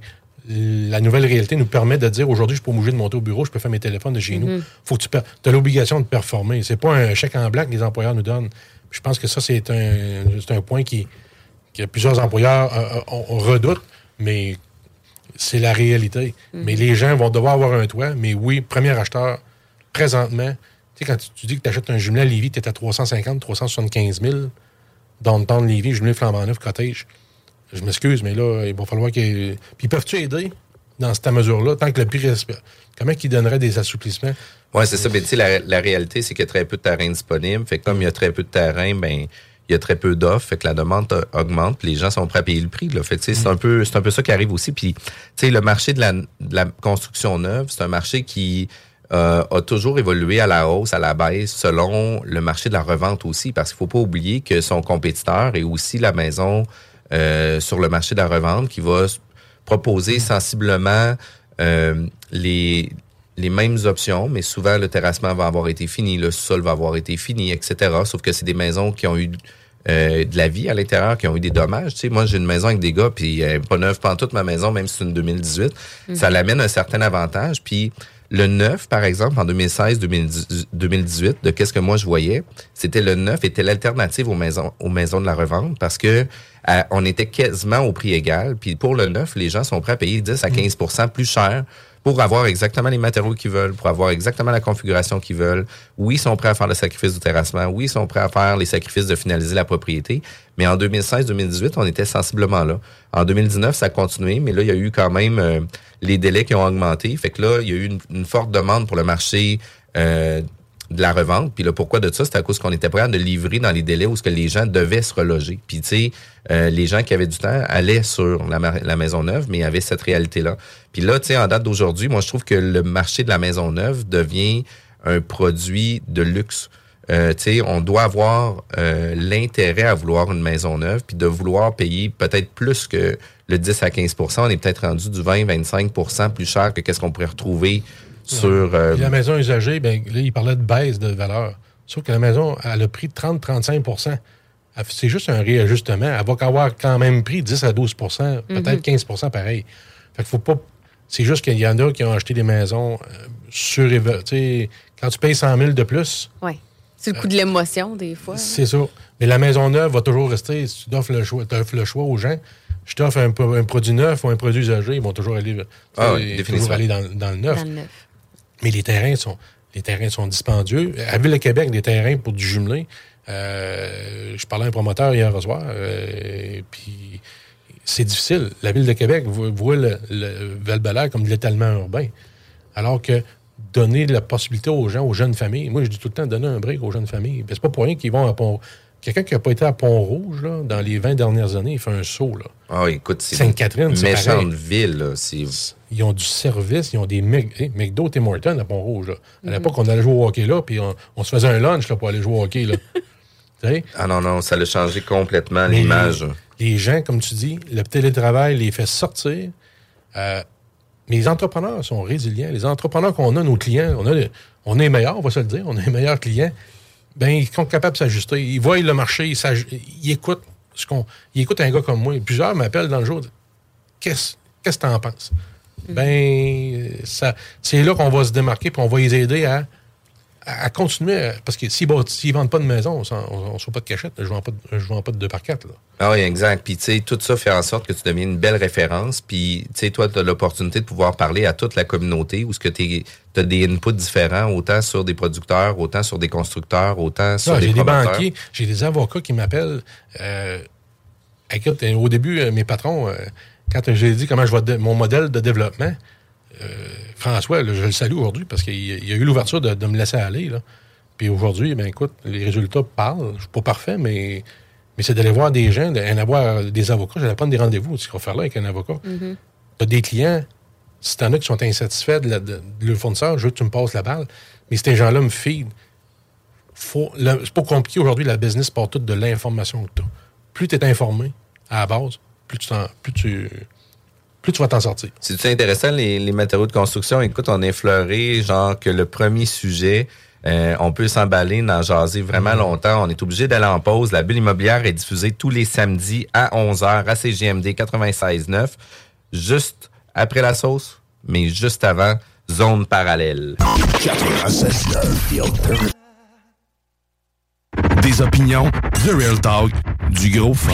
la nouvelle réalité nous permet de dire aujourd'hui, je peux bouger de monter au bureau, je peux faire mes téléphones de chez nous. Faut que tu as l'obligation de performer. C'est pas un chèque en blanc que les employeurs nous donnent. Je pense que ça, c'est un, point qui, que plusieurs employeurs euh, euh, on- on redoute, mais c'est la réalité. Mais les gens vont devoir avoir un toit. Mais oui, premier acheteur, présentement, tu sais, quand tu, tu dis que tu achètes un jumelé à Lévis, tu es à 350, 375 000 dans le temps de Lévis, jumelé flambant neuf, cottage. Je m'excuse, mais là, il va falloir que. Puis peuvent-tu aider dans cette mesure-là, tant que le prix reste. Comment qu'ils donneraient des assouplissements? Oui, c'est ça. Mais tu sais, la, la réalité, c'est qu'il y a très peu de terrain disponible. Fait que comme il y a très peu de terrain, ben il y a très peu d'offres. Fait que la demande augmente, puis les gens sont prêts à payer le prix. Là. Fait que c'est un peu, c'est un peu ça qui arrive aussi. Puis, tu sais, le marché de la, de la construction neuve, c'est un marché qui euh, a toujours évolué à la hausse, à la baisse, selon le marché de la revente aussi, parce qu'il faut pas oublier que son compétiteur est aussi la maison euh, sur le marché de la revente qui va proposer sensiblement euh, les les mêmes options, mais souvent le terrassement va avoir été fini, le sol va avoir été fini, etc. Sauf que c'est des maisons qui ont eu euh, de la vie à l'intérieur, qui ont eu des dommages. Tu sais, moi, j'ai une maison avec des gars, puis pas neuve pas toute ma maison, même si c'est une 2018. Ça l'amène un certain avantage. Puis le neuf, par exemple, en 2016, 2010 2018, de qu'est-ce que moi je voyais, c'était le neuf était l'alternative aux maisons, aux maisons de la revente parce que euh, on était quasiment au prix égal. Puis pour le neuf, les gens sont prêts à payer 10 à 15% plus cher pour avoir exactement les matériaux qu'ils veulent, pour avoir exactement la configuration qu'ils veulent. Oui, ils sont prêts à faire le sacrifice du terrassement. Oui, ils sont prêts à faire les sacrifices de finaliser la propriété. Mais en 2016-2018, on était sensiblement là. En 2019, ça a continué, mais là, il y a eu quand même euh, les délais qui ont augmenté. Fait que là, il y a eu une, forte demande pour le marché euh, de la revente. Puis le pourquoi de ça, c'est à cause qu'on était prêt à le livrer dans les délais où ce que les gens devaient se reloger. Puis tu sais, euh, les gens qui avaient du temps allaient sur la, ma- la maison neuve, mais avait cette réalité-là. Puis là, tu sais, en date d'aujourd'hui, moi, je trouve que le marché de la maison neuve devient un produit de luxe. Euh, on doit avoir euh, l'intérêt à vouloir une maison neuve, puis de vouloir payer peut-être plus que le 10 à 15% On est peut-être rendu du 20-25% plus cher que qu'est-ce qu'on pourrait retrouver sur... euh, Puis la maison usagée, ben, là, il parlait de baisse de valeur. Sauf que la maison, elle a pris 30-35 Elle- C'est juste un réajustement. Elle va avoir quand même pris 10 à 12% peut-être 15% pareil. Fait qu'il faut pas. C'est juste qu'il y en a qui ont acheté des maisons euh, sur. Quand tu payes 100 000 de plus, Oui. C'est le coup de l'émotion, des fois. c'est ça. Mais la maison neuve va toujours rester. Si tu offres le choix, le choix aux gens, je t'offre un, un produit neuf ou un produit usagé, ils vont toujours aller, Ah sais, oui, toujours définitivement. aller dans, dans le neuf. Dans le neuf. Mais les terrains sont, les terrains sont dispendieux. À Ville-de-Québec, des terrains pour du jumelé. Euh, je parlais à un promoteur hier soir, euh, puis c'est difficile. La Ville de Québec voit, le, le val comme de l'étalement urbain. Alors que donner la possibilité aux gens, aux jeunes familles, moi je dis tout le temps donner un break aux jeunes familles. C'est pas pour rien qu'ils vont à Pont Quelqu'un qui n'a pas été à Pont-Rouge dans les 20 dernières années, il fait un saut. Là. Ah, écoute, c'est Sainte-Catherine, une c'est méchante pareil. ville. là. Ils ont du service, ils ont des Mc- hey, McDo Tim Hortons à Pont-Rouge. là. À l'époque, on allait jouer au hockey là, puis on, on se faisait un lunch là, pour aller jouer au hockey. Là. Ah non, non, ça a changé complètement l'image. Les, les gens, comme tu dis, le télétravail les fait sortir. Euh, mais les entrepreneurs sont résilients. Les entrepreneurs qu'on a, nos clients, on a, le- on est meilleurs, on va se le dire, on est les meilleurs clients. Ben, ils sont capables de s'ajuster. Ils voient le marché, ils, écoutent ce qu'on. Ils écoutent un gars comme moi. Plusieurs m'appellent dans le jour. Qu'est-ce qu'est-ce que tu en penses? Ben, ça, c'est là qu'on va se démarquer, puis on va les aider à, à, à continuer. à- parce que s'ils ne vendent pas de maison, on ne soit pas de cachette. Je ne vends, pas de- je vends pas de 2 par 4. Là. Ah oui, exact. Puis, tu sais, tout ça fait en sorte que tu deviens une belle référence. Puis, tu sais, toi, tu as l'opportunité de pouvoir parler à toute la communauté où ce que tu as des inputs différents, autant sur des producteurs, autant sur des constructeurs, autant sur Ah, des j'ai des banquiers, j'ai des avocats qui m'appellent. Euh, écoute, euh, au début, euh, mes patrons, euh, quand j'ai dit comment je vois mon modèle de développement, euh, François, là, je le salue aujourd'hui parce qu'il il a eu l'ouverture de, de me laisser aller. Là. Puis aujourd'hui, ben écoute, les résultats parlent. Je suis pas parfait, mais, mais c'est d'aller voir des gens, d'aller avoir des avocats. J'allais prendre des rendez-vous, ce qu'on va faire là avec un avocat. Tu as des clients, si t'en as qui sont insatisfaits de, la- de- de leur fournisseur, je veux que tu me passes la balle. Mais ces gens-là me feed le- c'est pas compliqué aujourd'hui, la business part toute de l'information que tu as. Plus tu es informé à la base, plus tu, t'en- plus tu, plus tu vas t'en sortir. C'est intéressant, les, les matériaux de construction? Écoute, on a effleuré, genre, que le premier sujet, euh, on peut s'emballer, d'en jaser vraiment longtemps. On est obligé d'aller en pause. La bulle immobilière est diffusée tous les samedis à 11h à CGMD 96.9, juste après la sauce, mais juste avant, zone parallèle. 96.9, The Alternative. Des opinions, du real talk, du gros fun.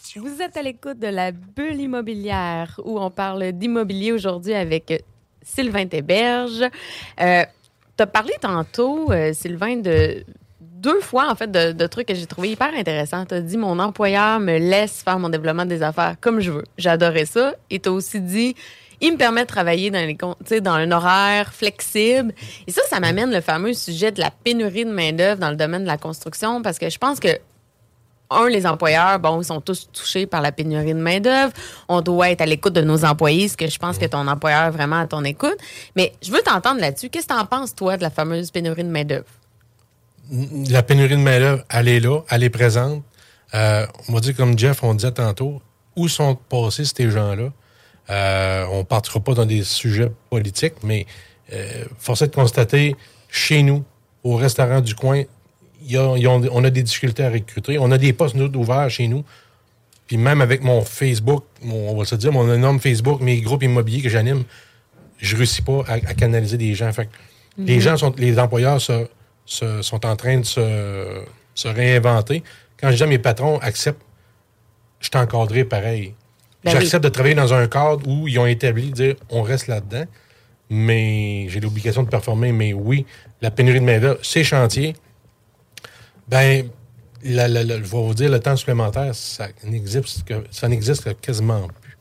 Vous êtes à l'écoute de la bulle immobilière où on parle d'immobilier aujourd'hui avec euh, Sylvain Théberge. Euh, tu as parlé tantôt, euh, Sylvain, de deux fois, en fait, de, trucs que j'ai trouvé hyper intéressants. Tu as dit mon employeur me laisse faire mon développement des affaires comme je veux. J'adorais ça. Et tu as aussi dit il me permet de travailler dans, les, dans un horaire flexible. Et ça, ça m'amène le fameux sujet de la pénurie de main-d'œuvre dans le domaine de la construction parce que je pense que un, les employeurs, bon, ils sont tous touchés par la pénurie de main-d'œuvre. On doit être à l'écoute de nos employés, ce que je pense que ton employeur est vraiment à ton écoute. Mais je veux t'entendre là-dessus. Qu'est-ce que tu en penses, toi, de la fameuse pénurie de main-d'œuvre? La pénurie de main-d'œuvre, elle est là, elle est présente. Euh, on va dire comme Jeff, on disait tantôt, où sont passés ces gens-là? Euh, on ne partira pas dans des sujets politiques, mais euh, force est de constater, chez nous, au restaurant du coin, y a- il y a- on a des difficultés à recruter. On a des postes ouverts chez nous. Puis même avec mon Facebook, mon- on va se dire, mon énorme Facebook, mes groupes immobiliers que j'anime, je réussis pas à, à canaliser des gens. Fait que Les Mhm. gens sont, les employeurs se- se- sont en train de se, se réinventer. Quand je dis à mes patrons, accepte, je suis encadré pareil. Ben J'accepte de travailler dans un cadre où ils ont établi, dire, on reste là-dedans, mais j'ai l'obligation de performer. Mais oui, la pénurie de main-d'œuvre, ces chantiers, ben, la- la- la- je vais vous dire, le temps supplémentaire, ça n'existe que- ça n'existe quasiment plus.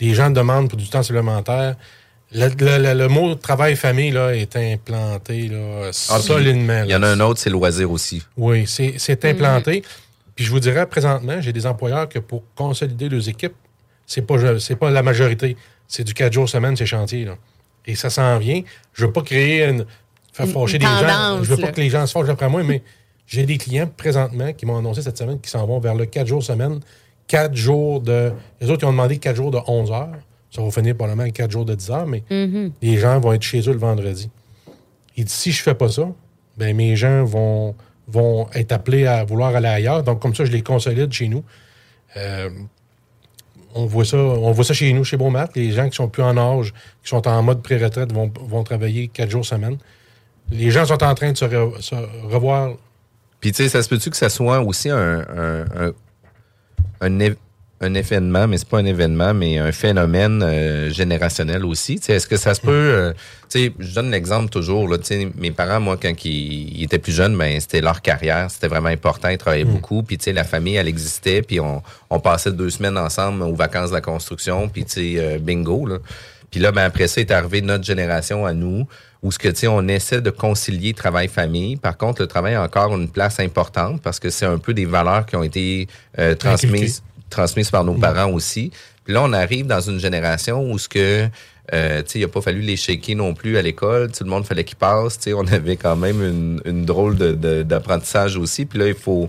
Les gens demandent pour du temps supplémentaire. Le, le- le- le mot travail-famille là, est implanté là, Ah, solidement. Il y en a un autre, c'est loisir aussi. Oui, c'est c'est implanté. Puis je vous dirais, présentement, j'ai des employeurs que pour consolider leurs équipes, c'est pas, c'est pas la majorité. C'est du 4 jours semaine, ces chantiers. Là. Et ça s'en vient. Je veux pas créer une. faire fâcher des gens. Je veux pas là. que les gens se fâchent après moi, mais j'ai des clients présentement qui m'ont annoncé cette semaine qui s'en vont vers le 4 jours semaine. 4 jours de. Les autres, ils ont demandé 4 jours de 11 heures. Ça va finir probablement avec 4 jours de 10 heures, mais Mhm. les gens vont être chez eux le vendredi. Il dit, si je fais pas ça, ben mes gens vont, vont être appelés à vouloir aller ailleurs. Donc, comme ça, je les consolide chez nous. Euh, on, voit ça, on voit ça chez nous, chez Beaumat. Les gens qui sont plus en âge, qui sont en mode pré-retraite, vont, vont travailler quatre jours semaine. Les gens sont en train de se, re- se revoir. Puis, tu sais, ça se peut-tu que ça soit aussi un, un, un, un, év- un événement, mais c'est pas un événement, mais un phénomène euh, générationnel aussi? Tu sais, Est-ce que ça se peut... euh, tu sais, je donne l'exemple toujours. Là, tu sais, mes parents, moi, quand ils, ils étaient plus jeunes, ben, c'était leur carrière. C'était vraiment important. Ils travaillaient beaucoup. Puis, tu sais, la famille, elle existait. Puis, on, on passait deux semaines ensemble aux vacances de la construction. Puis, tu sais, euh, bingo, là. Puis là, ben, après ça, est arrivé notre génération à nous, où ce que, tu sais, on essaie de concilier travail-famille. Par contre, le travail a encore une place importante parce que c'est un peu des valeurs qui ont été euh, transmises, transmises par nos parents aussi. Puis là, on arrive dans une génération où ce que, euh, tu sais, il n'a pas fallu les shaker non plus à l'école. Tout le monde fallait. Tu sais, on avait quand même une, une drôle de- de- d'apprentissage aussi. Puis là, il faut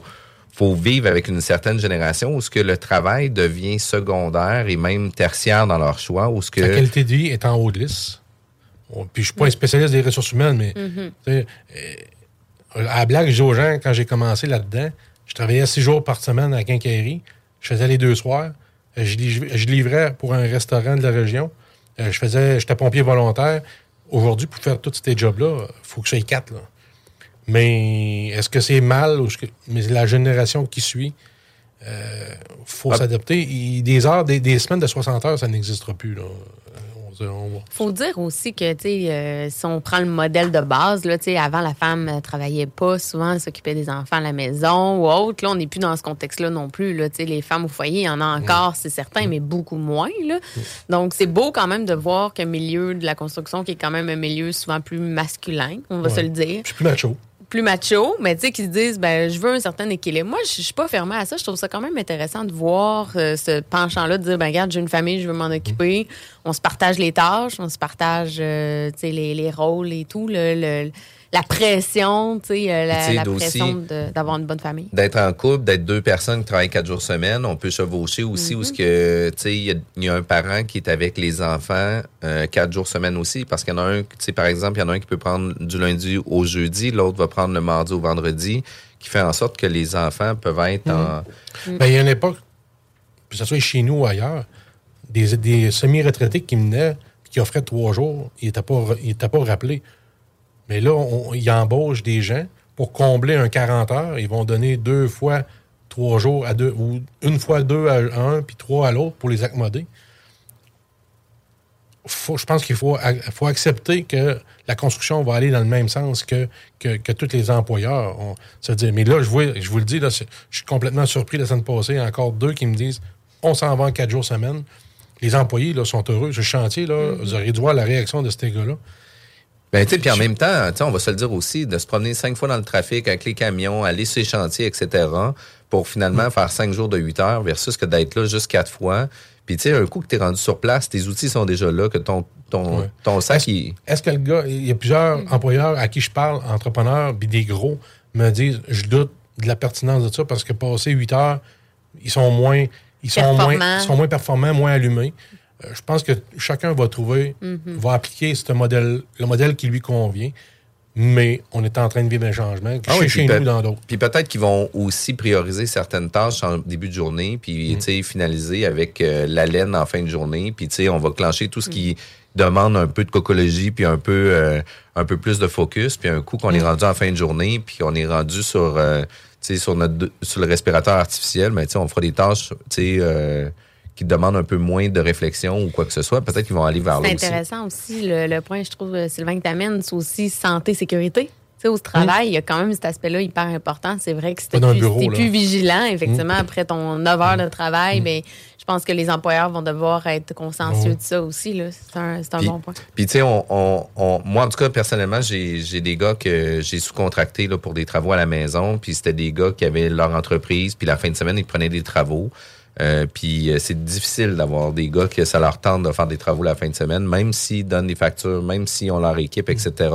faut vivre avec une certaine génération où ce que le travail devient secondaire et même tertiaire dans leur choix, où ce que La qualité de vie est en haut de liste. Puis je suis pas un spécialiste des ressources humaines, mais Mhm. euh, à la blague, je dis aux gens, quand j'ai commencé là-dedans, je travaillais six jours par semaine à la quincaillerie. Je faisais les deux soirs. Euh, Je, liv- je livrais pour un restaurant de la région. Euh, Je faisais, j'étais pompier volontaire. Aujourd'hui, pour faire tous ces jobs-là, il faut que je sois quatre. Là. Mais est-ce que c'est mal? Ou que- mais la génération qui suit, il faut Ah. s'adapter. Il- Des heures, des, des semaines de 60 heures, ça n'existera plus. Là. Euh, on- faut dire aussi que, tu sais, euh, si on prend le modèle de base, là, tu sais, avant, la femme ne travaillait pas souvent, elle s'occupait des enfants à la maison ou autre. Là, on n'est plus dans ce contexte-là non plus. Là, tu sais, les femmes au foyer, il y en a encore, c'est certain, mais beaucoup moins. Là. Donc, c'est beau quand même de voir qu'un milieu de la construction, qui est quand même un milieu souvent plus masculin, on va Ouais. se le dire, Je suis plus macho. Plus macho, mais tu sais, qui se disent, ben, je veux un certain équilibre. Moi, je suis pas fermée à ça. Je trouve ça quand même intéressant de voir euh, ce penchant-là, de dire, ben, regarde, j'ai une famille, je veux m'en occuper. On se partage les tâches, on se partage, euh, tu sais, les, les rôles et tout, la pression, tu sais, euh, la, la pression d'avoir une bonne famille. d'être en couple, d'être deux personnes qui travaillent quatre jours semaine, on peut chevaucher aussi où ce que tu sais il y a- il y, a un parent qui est avec les enfants euh, quatre jours semaine aussi parce qu'il y en a un tu sais par exemple, il y en a un qui peut prendre du lundi au jeudi, l'autre va prendre le mardi au vendredi qui fait en sorte que les enfants peuvent être en Ben, il y a une époque, que ce soit chez nous ou ailleurs, des, des semi-retraités qui venaient qui offraient trois jours, ils n'étaient pas, ils étaient pas rappelés. Mais là, on, ils embauchent des gens pour combler un 40 heures. Ils vont donner deux fois trois jours à deux, ou une fois deux à un, puis trois à l'autre pour les accommoder. Faut, je pense qu'il faut, ac- faut accepter que la construction va aller dans le même sens que, que, que tous les employeurs. On, se dire, mais là, je, vois, je vous le dis, là, je suis complètement surpris la semaine passée. Encore deux qui me disent on s'en va en quatre jours semaine. Les employés là, sont heureux. Ce chantier, là, vous auriez dû voir la réaction de ces gars-là. Ben, tu sais, puis en même temps, tu sais, on va se le dire aussi, de se promener cinq fois dans le trafic avec les camions, aller sur les chantiers, etc., pour finalement Mm. faire cinq jours de huit heures versus que d'être là juste quatre fois. Puis, tu sais, un coup que tu es rendu sur place, tes outils sont déjà là, que ton, ton, Ouais. ton sac, il... Est-ce que le gars, il y a plusieurs employeurs à qui je parle, entrepreneurs, puis des gros, me disent je doute de la pertinence de ça parce que passer 8 heures, ils sont moins, ils sont moins, ils sont moins performants, moins allumés. Euh, je pense que chacun va trouver, Mhm. va appliquer ce modèle, le modèle qui lui convient, mais on est en train de vivre un changement Ah oui, chez puis nous peut- dans d'autres. Puis peut-être qu'ils vont aussi prioriser certaines tâches en début de journée, puis tu sais, finaliser avec euh, la laine en fin de journée. Puis tu sais, on va clencher tout ce qui demande un peu de cocologie, puis un peu, euh, un peu plus de focus. Puis un coup qu'on est rendu en fin de journée, puis qu'on est rendu sur, euh, tu sais, sur, notre, sur le respirateur artificiel, mais tu sais, on fera des tâches tu sais, qui demandent un peu moins de réflexion ou quoi que ce soit. Peut-être qu'ils vont aller vers là C'est intéressant aussi, le, le point, je trouve, Sylvain, que tu amènes, c'est aussi santé, sécurité. Tu sais, au travail, il y a quand même cet aspect-là hyper important. C'est vrai que si t'es plus, bureau, plus vigilant, effectivement, après ton 9 heures de travail, ben, je pense que les employeurs vont devoir être consciencieux de ça aussi. là. C'est un, c'est un Puis- bon point. Puis, tu sais, on, on, on- moi, en tout cas, personnellement, j'ai j'ai des gars que j'ai sous-contractés là, pour des travaux à la maison. Puis, c'était des gars qui avaient leur entreprise. Puis, la fin de semaine, ils prenaient des travaux. Euh, puis, euh, c'est difficile d'avoir des gars que ça leur tente de faire des travaux la fin de semaine, même s'ils donnent des factures, même s'ils ont leur équipe, etc.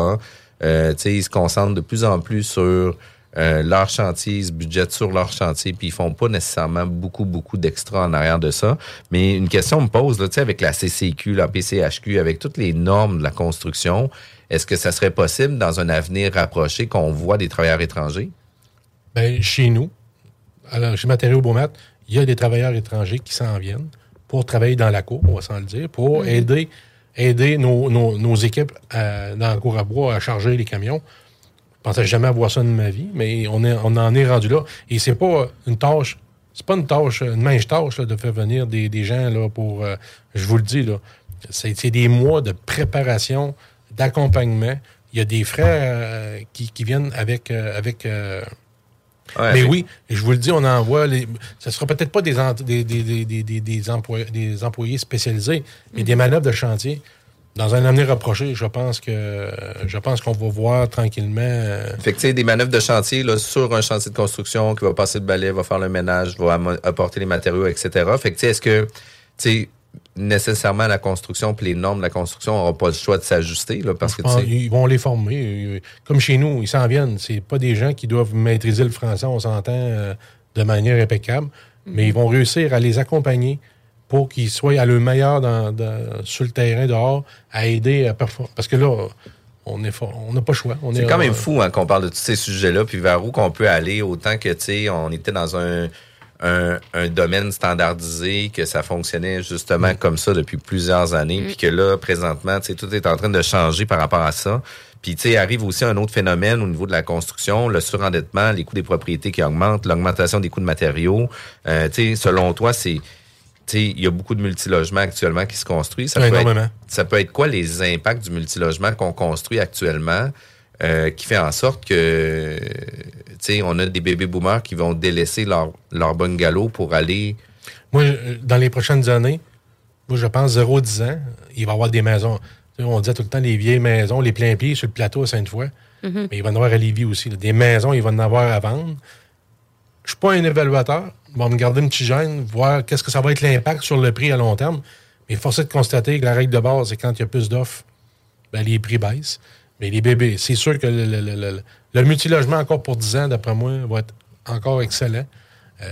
Euh, ils se concentrent de plus en plus sur euh, leur chantier, ils se budgètent sur leur chantier, puis ils font pas nécessairement beaucoup, beaucoup d'extra en arrière de ça. Mais une question me pose, là, avec la CCQ, la PCHQ, avec toutes les normes de la construction, est-ce que ça serait possible dans un avenir rapproché qu'on voit des travailleurs étrangers? Ben, chez nous, alors, chez Matériaux Beaumat, il y a des travailleurs étrangers qui s'en viennent pour travailler dans la cour, on va s'en le dire, pour Mhm. aider, aider nos, nos- nos équipes à- dans la cour à bois à charger les camions. Je pensais jamais avoir ça de ma vie, mais on, est, on en est rendu là. Et c'est pas une tâche, c'est pas une tâche, une mince tâche là, de faire venir des, des gens là, pour, euh, je vous le dis, là, c'est c'est des mois de préparation, d'accompagnement. Il y a des frais euh, qui, qui viennent avec, euh, avec euh, Ouais, mais oui, et je vous le dis, on envoie les. Ce ne sera peut-être pas des, en- des, des, des, des, des, des employés, des employés spécialisés, mais des manœuvres de chantier. Dans un avenir rapproché, je pense que je pense qu'on va voir tranquillement. euh, Fait que, tu sais, des manœuvres de chantier là, sur un chantier de construction qui va passer le balai, va faire le ménage, va apporter les matériaux, etc. Fait que, tu sais, est-ce que, nécessairement la construction puis les normes de la construction n'auront pas le choix de s'ajuster, parce que, pense- ils vont les former. Comme chez nous, ils s'en viennent. C'est pas des gens qui doivent maîtriser le français, on s'entend, euh, de manière impeccable, mais ils vont réussir à les accompagner pour qu'ils soient à le meilleur dans, dans- sur le terrain dehors, à aider à performer. Parce que là, on est fort- on n'a pas le choix. C'est est, quand même fou hein, qu'on parle de tous ces sujets-là, puis vers où qu'on peut aller, autant que, tu sais, on était dans un, un, un domaine standardisé, que ça fonctionnait justement comme ça depuis plusieurs années, puis que là, présentement, tu sais, tout est en train de changer par rapport à ça. Puis, tu sais, arrive aussi un autre phénomène au niveau de la construction, le surendettement, les coûts des propriétés qui augmentent, l'augmentation des coûts de matériaux. Euh, tu sais, selon toi, c'est... Tu sais, il y a beaucoup de multilogements actuellement qui se construisent. Ça peut, être, ça peut être quoi les impacts du multilogement qu'on construit actuellement euh, qui fait en sorte que, on a des bébés boomers qui vont délaisser leur, leur bungalow pour aller... Moi, dans les prochaines années, moi, je pense 0-10 ans, il va y avoir des maisons. On disait tout le temps les vieilles maisons, les pleins pieds sur le plateau à Sainte-Foy. Mhm. Mais il va y en avoir à Lévis aussi. là. Des maisons, il va en avoir à vendre. Je suis pas un évaluateur. Je vais me garder une petite gêne, voir qu'est-ce que ça va être l'impact sur le prix à long terme. Mais force est de constater que la règle de base, c'est quand il y a plus d'offres, ben, les prix baissent. Mais les bébés, c'est sûr que le, le, le, le- multilogement, encore pour 10 ans, d'après moi, va être encore excellent. Euh,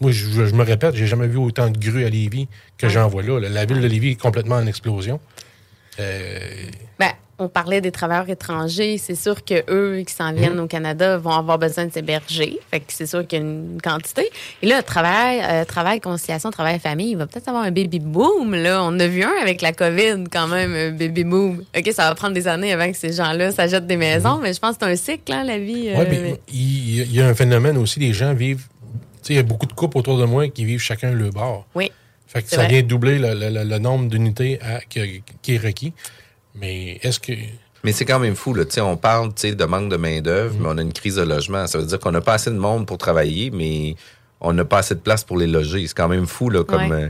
moi, je me répète, j'ai jamais vu autant de grues à Lévis que j'en vois là. La ville de Lévis est complètement en explosion. Euh, Ben, on parlait des travailleurs étrangers. C'est sûr que eux qui s'en viennent Mhm. au Canada vont avoir besoin de s'héberger. Fait que c'est sûr qu'il y a une quantité. Et là, travail, euh, travail, conciliation, travail, famille, il va peut-être avoir un baby boom. Là, on en a vu un avec la COVID quand même, un baby boom. Ok, ça va prendre des années avant que ces gens-là s'achètent des maisons, mais je pense que c'est un cycle, hein, la vie. Ouais, euh, il il y a un phénomène aussi, les gens vivent. Tu sais, il y a beaucoup de couples autour de moi qui vivent chacun le bord. Oui. Fait que ça vrai. vient doubler le, le- le- le nombre d'unités qui est requis. Mais est-ce que. Mais c'est quand même fou, là. Tu sais, on parle, tu sais, de manque de main-d'œuvre, mais on a une crise de logement. Ça veut dire qu'on n'a pas assez de monde pour travailler, mais on n'a pas assez de place pour les loger. C'est quand même fou, là, comme... Ouais. euh,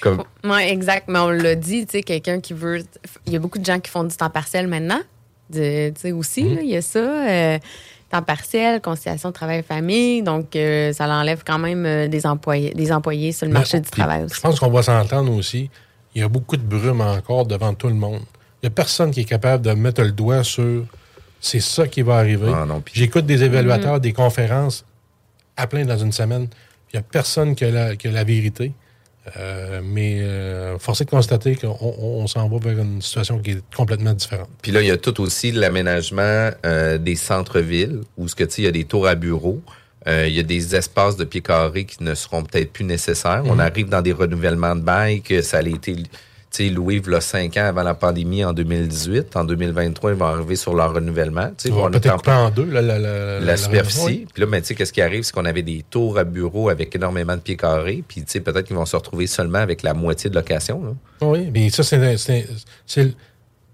comme... Oui, exact. Mais on l'a dit, tu sais, quelqu'un qui veut. Il y a beaucoup de gens qui font du temps partiel maintenant. De- Tu sais, aussi, là, il y a ça. euh, temps partiel, conciliation travail-famille. Donc, euh, ça l'enlève quand même euh, des, employés, des employés sur le marché Mais- du travail Je pense qu'on va s'entendre aussi. Il y a beaucoup de brume encore devant tout le monde. Il n'y a personne qui est capable de mettre le doigt sur c'est ça qui va arriver. Ah J'écoute des évaluateurs, Mhm. des conférences à plein dans une semaine. Il n'y a personne qui a la, qui a la vérité. Euh, mais euh, force est de constater qu'on on, on s'en va vers une situation qui est complètement différente. Puis là, il y a tout aussi l'aménagement euh, des centres-villes, où ce que tu sais, il y a des tours à bureaux. Euh, il y a des espaces de pieds carrés qui ne seront peut-être plus nécessaires. On Mhm. arrive dans des renouvellements de bail que ça a été sais, loué il y a cinq ans avant la pandémie en 2018. En 2023, ils vont arriver sur leur renouvellement. On est peut-être en couper en deux la, la, la, la superficie. oui. Puis là, ben, tu sais, qu'est-ce qui arrive, c'est qu'on avait des tours à bureaux avec énormément de pieds carrés. Puis, tu sais, peut-être qu'ils vont se retrouver seulement avec la moitié de location. là. Oui, mais ça, c'est.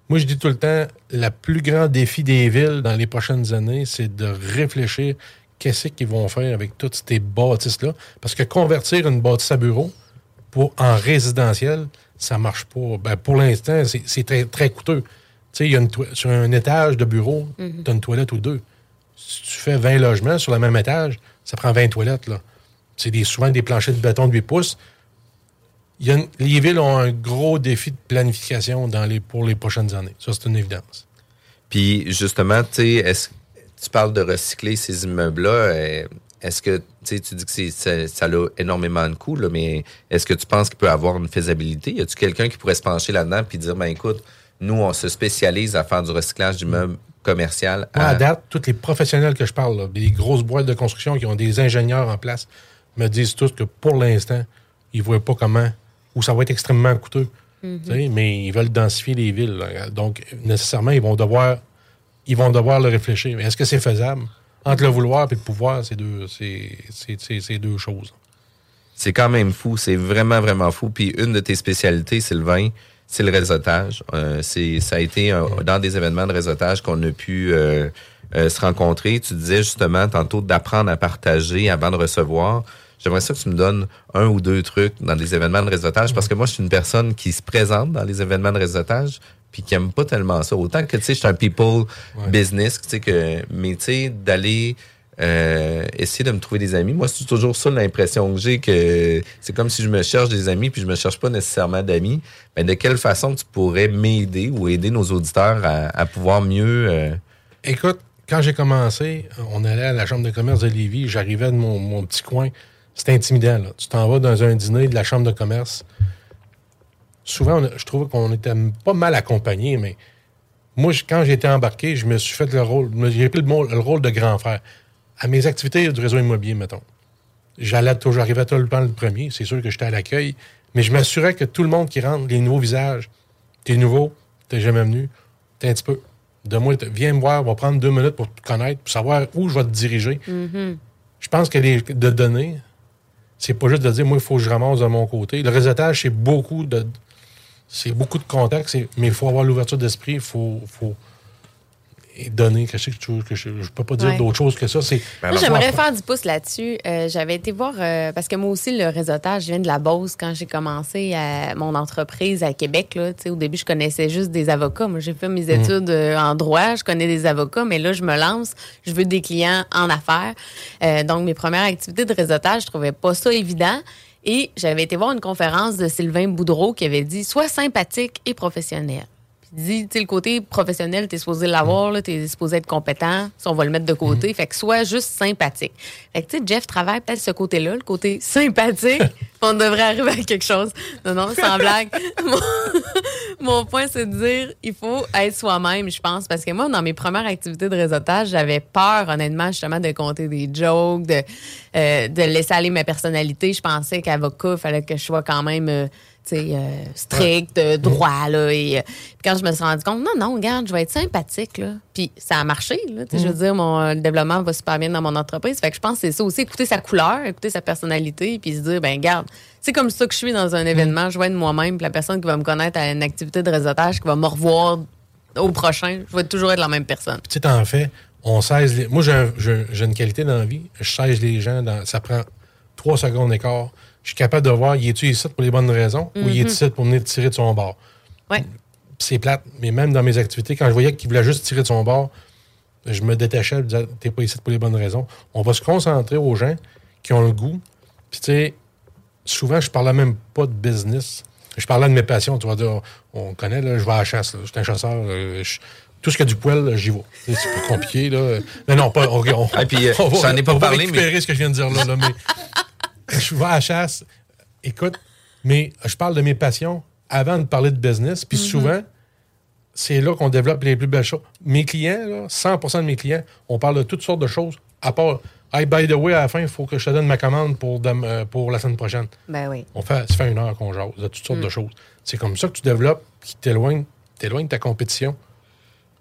Moi, je dis tout le temps, le plus grand défi des villes dans les prochaines années, c'est de réfléchir qu'est-ce qu'ils vont faire avec toutes ces bâtisses-là. Parce que convertir une bâtisse à bureau pour, en résidentiel, ça marche pas. Ben, pour l'instant, c'est c'est très, très coûteux. Tu sais, il y a une toi- sur un étage de bureau, tu as une toilette ou deux. Si tu fais 20 logements sur le même étage, ça prend 20 toilettes. là. C'est des, souvent des planchers de béton de 8 pouces. Il y a une- les villes ont un gros défi de planification dans les, pour les prochaines années. Ça, c'est une évidence. Puis justement, tu sais, est-ce tu parles de recycler ces immeubles-là. Est-ce que tu dis que c'est, ça, ça a énormément de coûts, là, mais est-ce que tu penses qu'il peut avoir une faisabilité? Y a-tu quelqu'un qui pourrait se pencher là-dedans puis dire ben écoute, nous, on se spécialise à faire du recyclage d'immeubles commercial Moi, à- à date, tous les professionnels que je parle, là, des grosses boîtes de construction qui ont des ingénieurs en place, me disent tous que pour l'instant, ils ne voient pas comment, ou ça va être extrêmement coûteux. Mhm. Mais ils veulent densifier les villes. là. Donc, nécessairement, ils vont devoir, ils vont devoir le réfléchir. Mais est-ce que c'est faisable? Entre le vouloir et le pouvoir, c'est deux, deux choses. C'est quand même fou, c'est vraiment, vraiment fou. Puis une de tes spécialités, Sylvain, c'est le réseautage. Euh, c'est, ça a été dans des événements de réseautage qu'on a pu euh, euh, se rencontrer. Tu disais justement tantôt d'apprendre à partager avant de recevoir. J'aimerais ça que tu me donnes un ou deux trucs dans des événements de réseautage parce que moi, je suis une personne qui se présente dans les événements de réseautage puis qui aime pas tellement ça. Autant que, tu sais, je suis un people business, tu sais, que, mais tu sais, d'aller euh, essayer de me trouver des amis. Moi, c'est toujours ça l'impression que j'ai que c'est comme si je me cherche des amis puis je me cherche pas nécessairement d'amis. Mais de quelle façon tu pourrais m'aider ou aider nos auditeurs à, à pouvoir mieux euh, Écoute, quand j'ai commencé, on allait à la chambre de commerce de Lévis, j'arrivais de mon, mon petit coin. C'était intimidant. Là. Tu t'en vas dans un dîner de la chambre de commerce. Souvent, on je trouvais qu'on était pas mal accompagnés, mais moi, je- quand j'ai été embarqué, je me suis fait le rôle, j'ai pris le, le rôle de grand frère. À mes activités du réseau immobilier, mettons. J'allais toujours, j'arrivais tout le temps le premier. C'est sûr que j'étais à l'accueil, mais je m'assurais que tout le monde qui rentre, les nouveaux visages, t'es nouveau, t'es jamais venu, t'es un petit peu. De moi, viens me voir, on va prendre deux minutes pour te connaître, pour savoir où je vais te diriger. Mhm. Je pense que les, de donner, c'est pas juste de dire, moi, il faut que je ramasse de mon côté. Le réseautage, c'est beaucoup de. C'est beaucoup de contacts, c'est- mais il faut avoir l'ouverture d'esprit, il faut, faut et donner. Que je, sais que je, je peux pas dire Ouais. d'autre chose que ça. C'est, Moi, j'aimerais faire du pouce là-dessus. Euh, J'avais été voir, euh, parce que moi aussi, le réseautage, je viens de la Beauce quand j'ai commencé à mon entreprise à Québec. Là, Tu sais, au début, je connaissais juste des avocats. Moi, j'ai fait mes Mm. études euh, en droit, je connais des avocats, mais là, je me lance, je veux des clients en affaires. Euh, donc, mes premières activités de réseautage, je trouvais pas ça évident. Et j'avais été voir une conférence de Sylvain Boudreau qui avait dit Sois sympathique et professionnel. Dit, tu sais, le côté professionnel, t'es supposé l'avoir, là, t'es supposé être compétent, ça, on va le mettre de côté. Fait que sois juste sympathique. Fait que, tu sais, Jeff travaille peut-être ce côté-là, le côté sympathique. on devrait arriver à quelque chose. Non, non, sans blague. Mon, mon point, c'est de dire, il faut être soi-même, je pense. Parce que moi, dans mes premières activités de réseautage, j'avais peur, honnêtement, justement, de compter des jokes, de, euh, de laisser aller ma personnalité. Je pensais qu'avocat, il fallait que je sois quand même... euh, tu euh, strict, euh, droit, là. Et euh, puis quand je me suis rendu compte, non, non, regarde, je vais être sympathique, là. Puis ça a marché, là. Je veux Mm. dire, mon euh, le développement va super bien dans mon entreprise. Fait que je pense que c'est ça aussi, écouter sa couleur, écouter sa personnalité, puis se dire, ben regarde, c'est comme ça que je suis dans un événement, je vais être moi-même, puis la personne qui va me connaître à une activité de réseautage, qui va me revoir au prochain, je vais toujours être la même personne. tu sais, t'en fais, on 16 les- Moi, j'ai, un- j'ai- j'ai une qualité dans la vie. Je 16 les gens, dans, ça prend trois secondes d'écart. Je suis capable de voir, y est-tu ici pour les bonnes raisons ou y est Mhm. ici pour venir tirer de son bord? Ouais. C'est plate, mais même dans mes activités, quand je voyais qu'il voulait juste tirer de son bord, je me détachais, je me disais, t'es pas ici pour les bonnes raisons. On va se concentrer aux gens qui ont le goût. Puis, tu sais, souvent, je parlais même pas de business. Je parlais de mes passions. Tu vas dire, on connaît, là, je vais à la chasse. là. Je suis un chasseur. euh, je- tout ce qui a du poil, j'y vais. Tu sais, C'est pas compliqué, là. Mais non, pas. On, on- Ah, puis, euh, on va- j'en ai pas on va parlé, récupérer mais- ce que je viens de dire là, là, mais je vais à la chasse. Écoute, Mais je parle de mes passions avant de parler de business. Puis Mhm. souvent, c'est là qu'on développe les plus belles choses. Mes clients, là, 100% de mes clients, on parle de toutes sortes de choses, à part, hey, by the way, à la fin, il faut que je te donne ma commande pour, euh, pour la semaine prochaine. Ben oui. On fait, ça fait une heure qu'on jase de toutes sortes Mm. de choses. C'est comme ça que tu développes, qui t'éloigne, t'éloigne de ta compétition.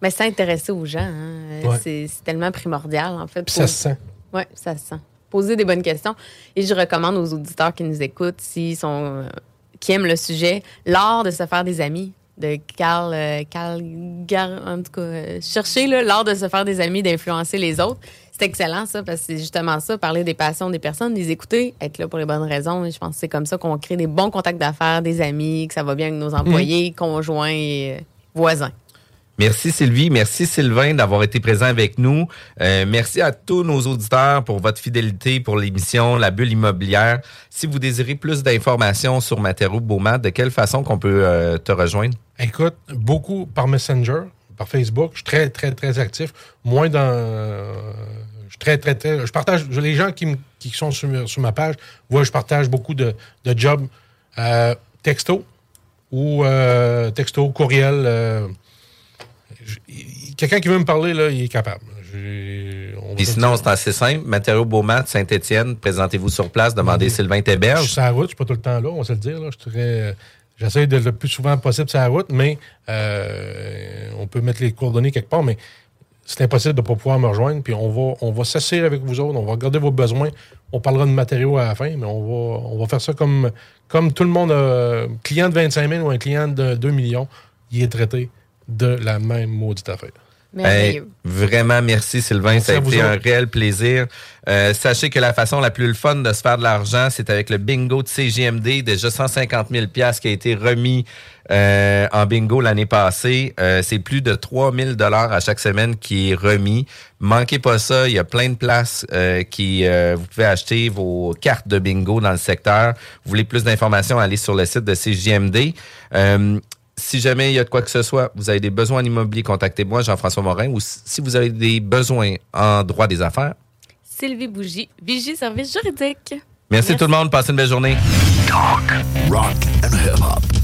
Mais s'intéresser aux gens, hein, Ouais. c'est c'est tellement primordial, en fait. Puis ça se sent. Oui, ça se sent. Poser des bonnes questions. Et je recommande aux auditeurs qui nous écoutent, s'ils sont, euh, qui aiment le sujet, l'art de se faire des amis de Carl, euh, Carl Gar- en tout cas, euh, chercher l'art de se faire des amis, d'influencer les autres. C'est excellent, ça, parce que c'est justement ça, parler des passions des personnes, les écouter, être là pour les bonnes raisons. Et je pense que c'est comme ça qu'on crée des bons contacts d'affaires, des amis, que ça va bien avec nos employés, conjoints et euh, voisins. Merci Sylvie, merci Sylvain d'avoir été présent avec nous. Euh, merci à tous nos auditeurs pour votre fidélité pour l'émission La Bulle immobilière. Si vous désirez plus d'informations sur Matero Beaumat, de quelle façon qu'on peut euh, te rejoindre? Écoute, beaucoup par Messenger, par Facebook. Je suis très, très, très actif. Moins dans. euh, je suis très, très, très. Je partage. Les gens qui, qui sont sur, ma page voient, je partage beaucoup de, de jobs texto ou texto, courriel. Euh, je- Quelqu'un qui veut me parler, là, il est capable. Puis sinon, c'est assez simple. Matériaux Beaumat, Saint-Étienne, présentez-vous sur place, demandez Sylvain Je Théberge. suis sur la route, je suis pas tout le temps là, on va se le dire. Là. Je J'essaie de le plus souvent possible sur la route, mais euh, on peut mettre les coordonnées quelque part, mais c'est impossible de ne pas pouvoir me rejoindre. Puis on va, on va s'asseoir avec vous autres, on va regarder vos besoins. On parlera de matériaux à la fin, mais on va, on va faire ça comme, comme tout le monde. a- client de 25 000 ou un client de 2 millions, il est traité de la même maudite affaire. Hey, vraiment, merci Sylvain. Merci ça a été un réel plaisir. Euh, sachez que la façon la plus le fun de se faire de l'argent, c'est avec le bingo de CGMD. Déjà 150 000 pièces qui a été remis euh, en bingo l'année passée. Euh, c'est plus de 3 000 dollars à chaque semaine qui est remis. Manquez pas ça. Il y a plein de places euh, qui euh, vous pouvez acheter vos cartes de bingo dans le secteur. Vous voulez plus d'informations, allez sur le site de CGMD. Si jamais il y a de quoi que ce soit, vous avez des besoins en immobilier, contactez-moi, Jean-François Morin, ou si vous avez des besoins en droit des affaires. Sylvie Bougie, Vigie Service Juridique. Merci, tout le monde, passez une belle journée. Rock and hip hop.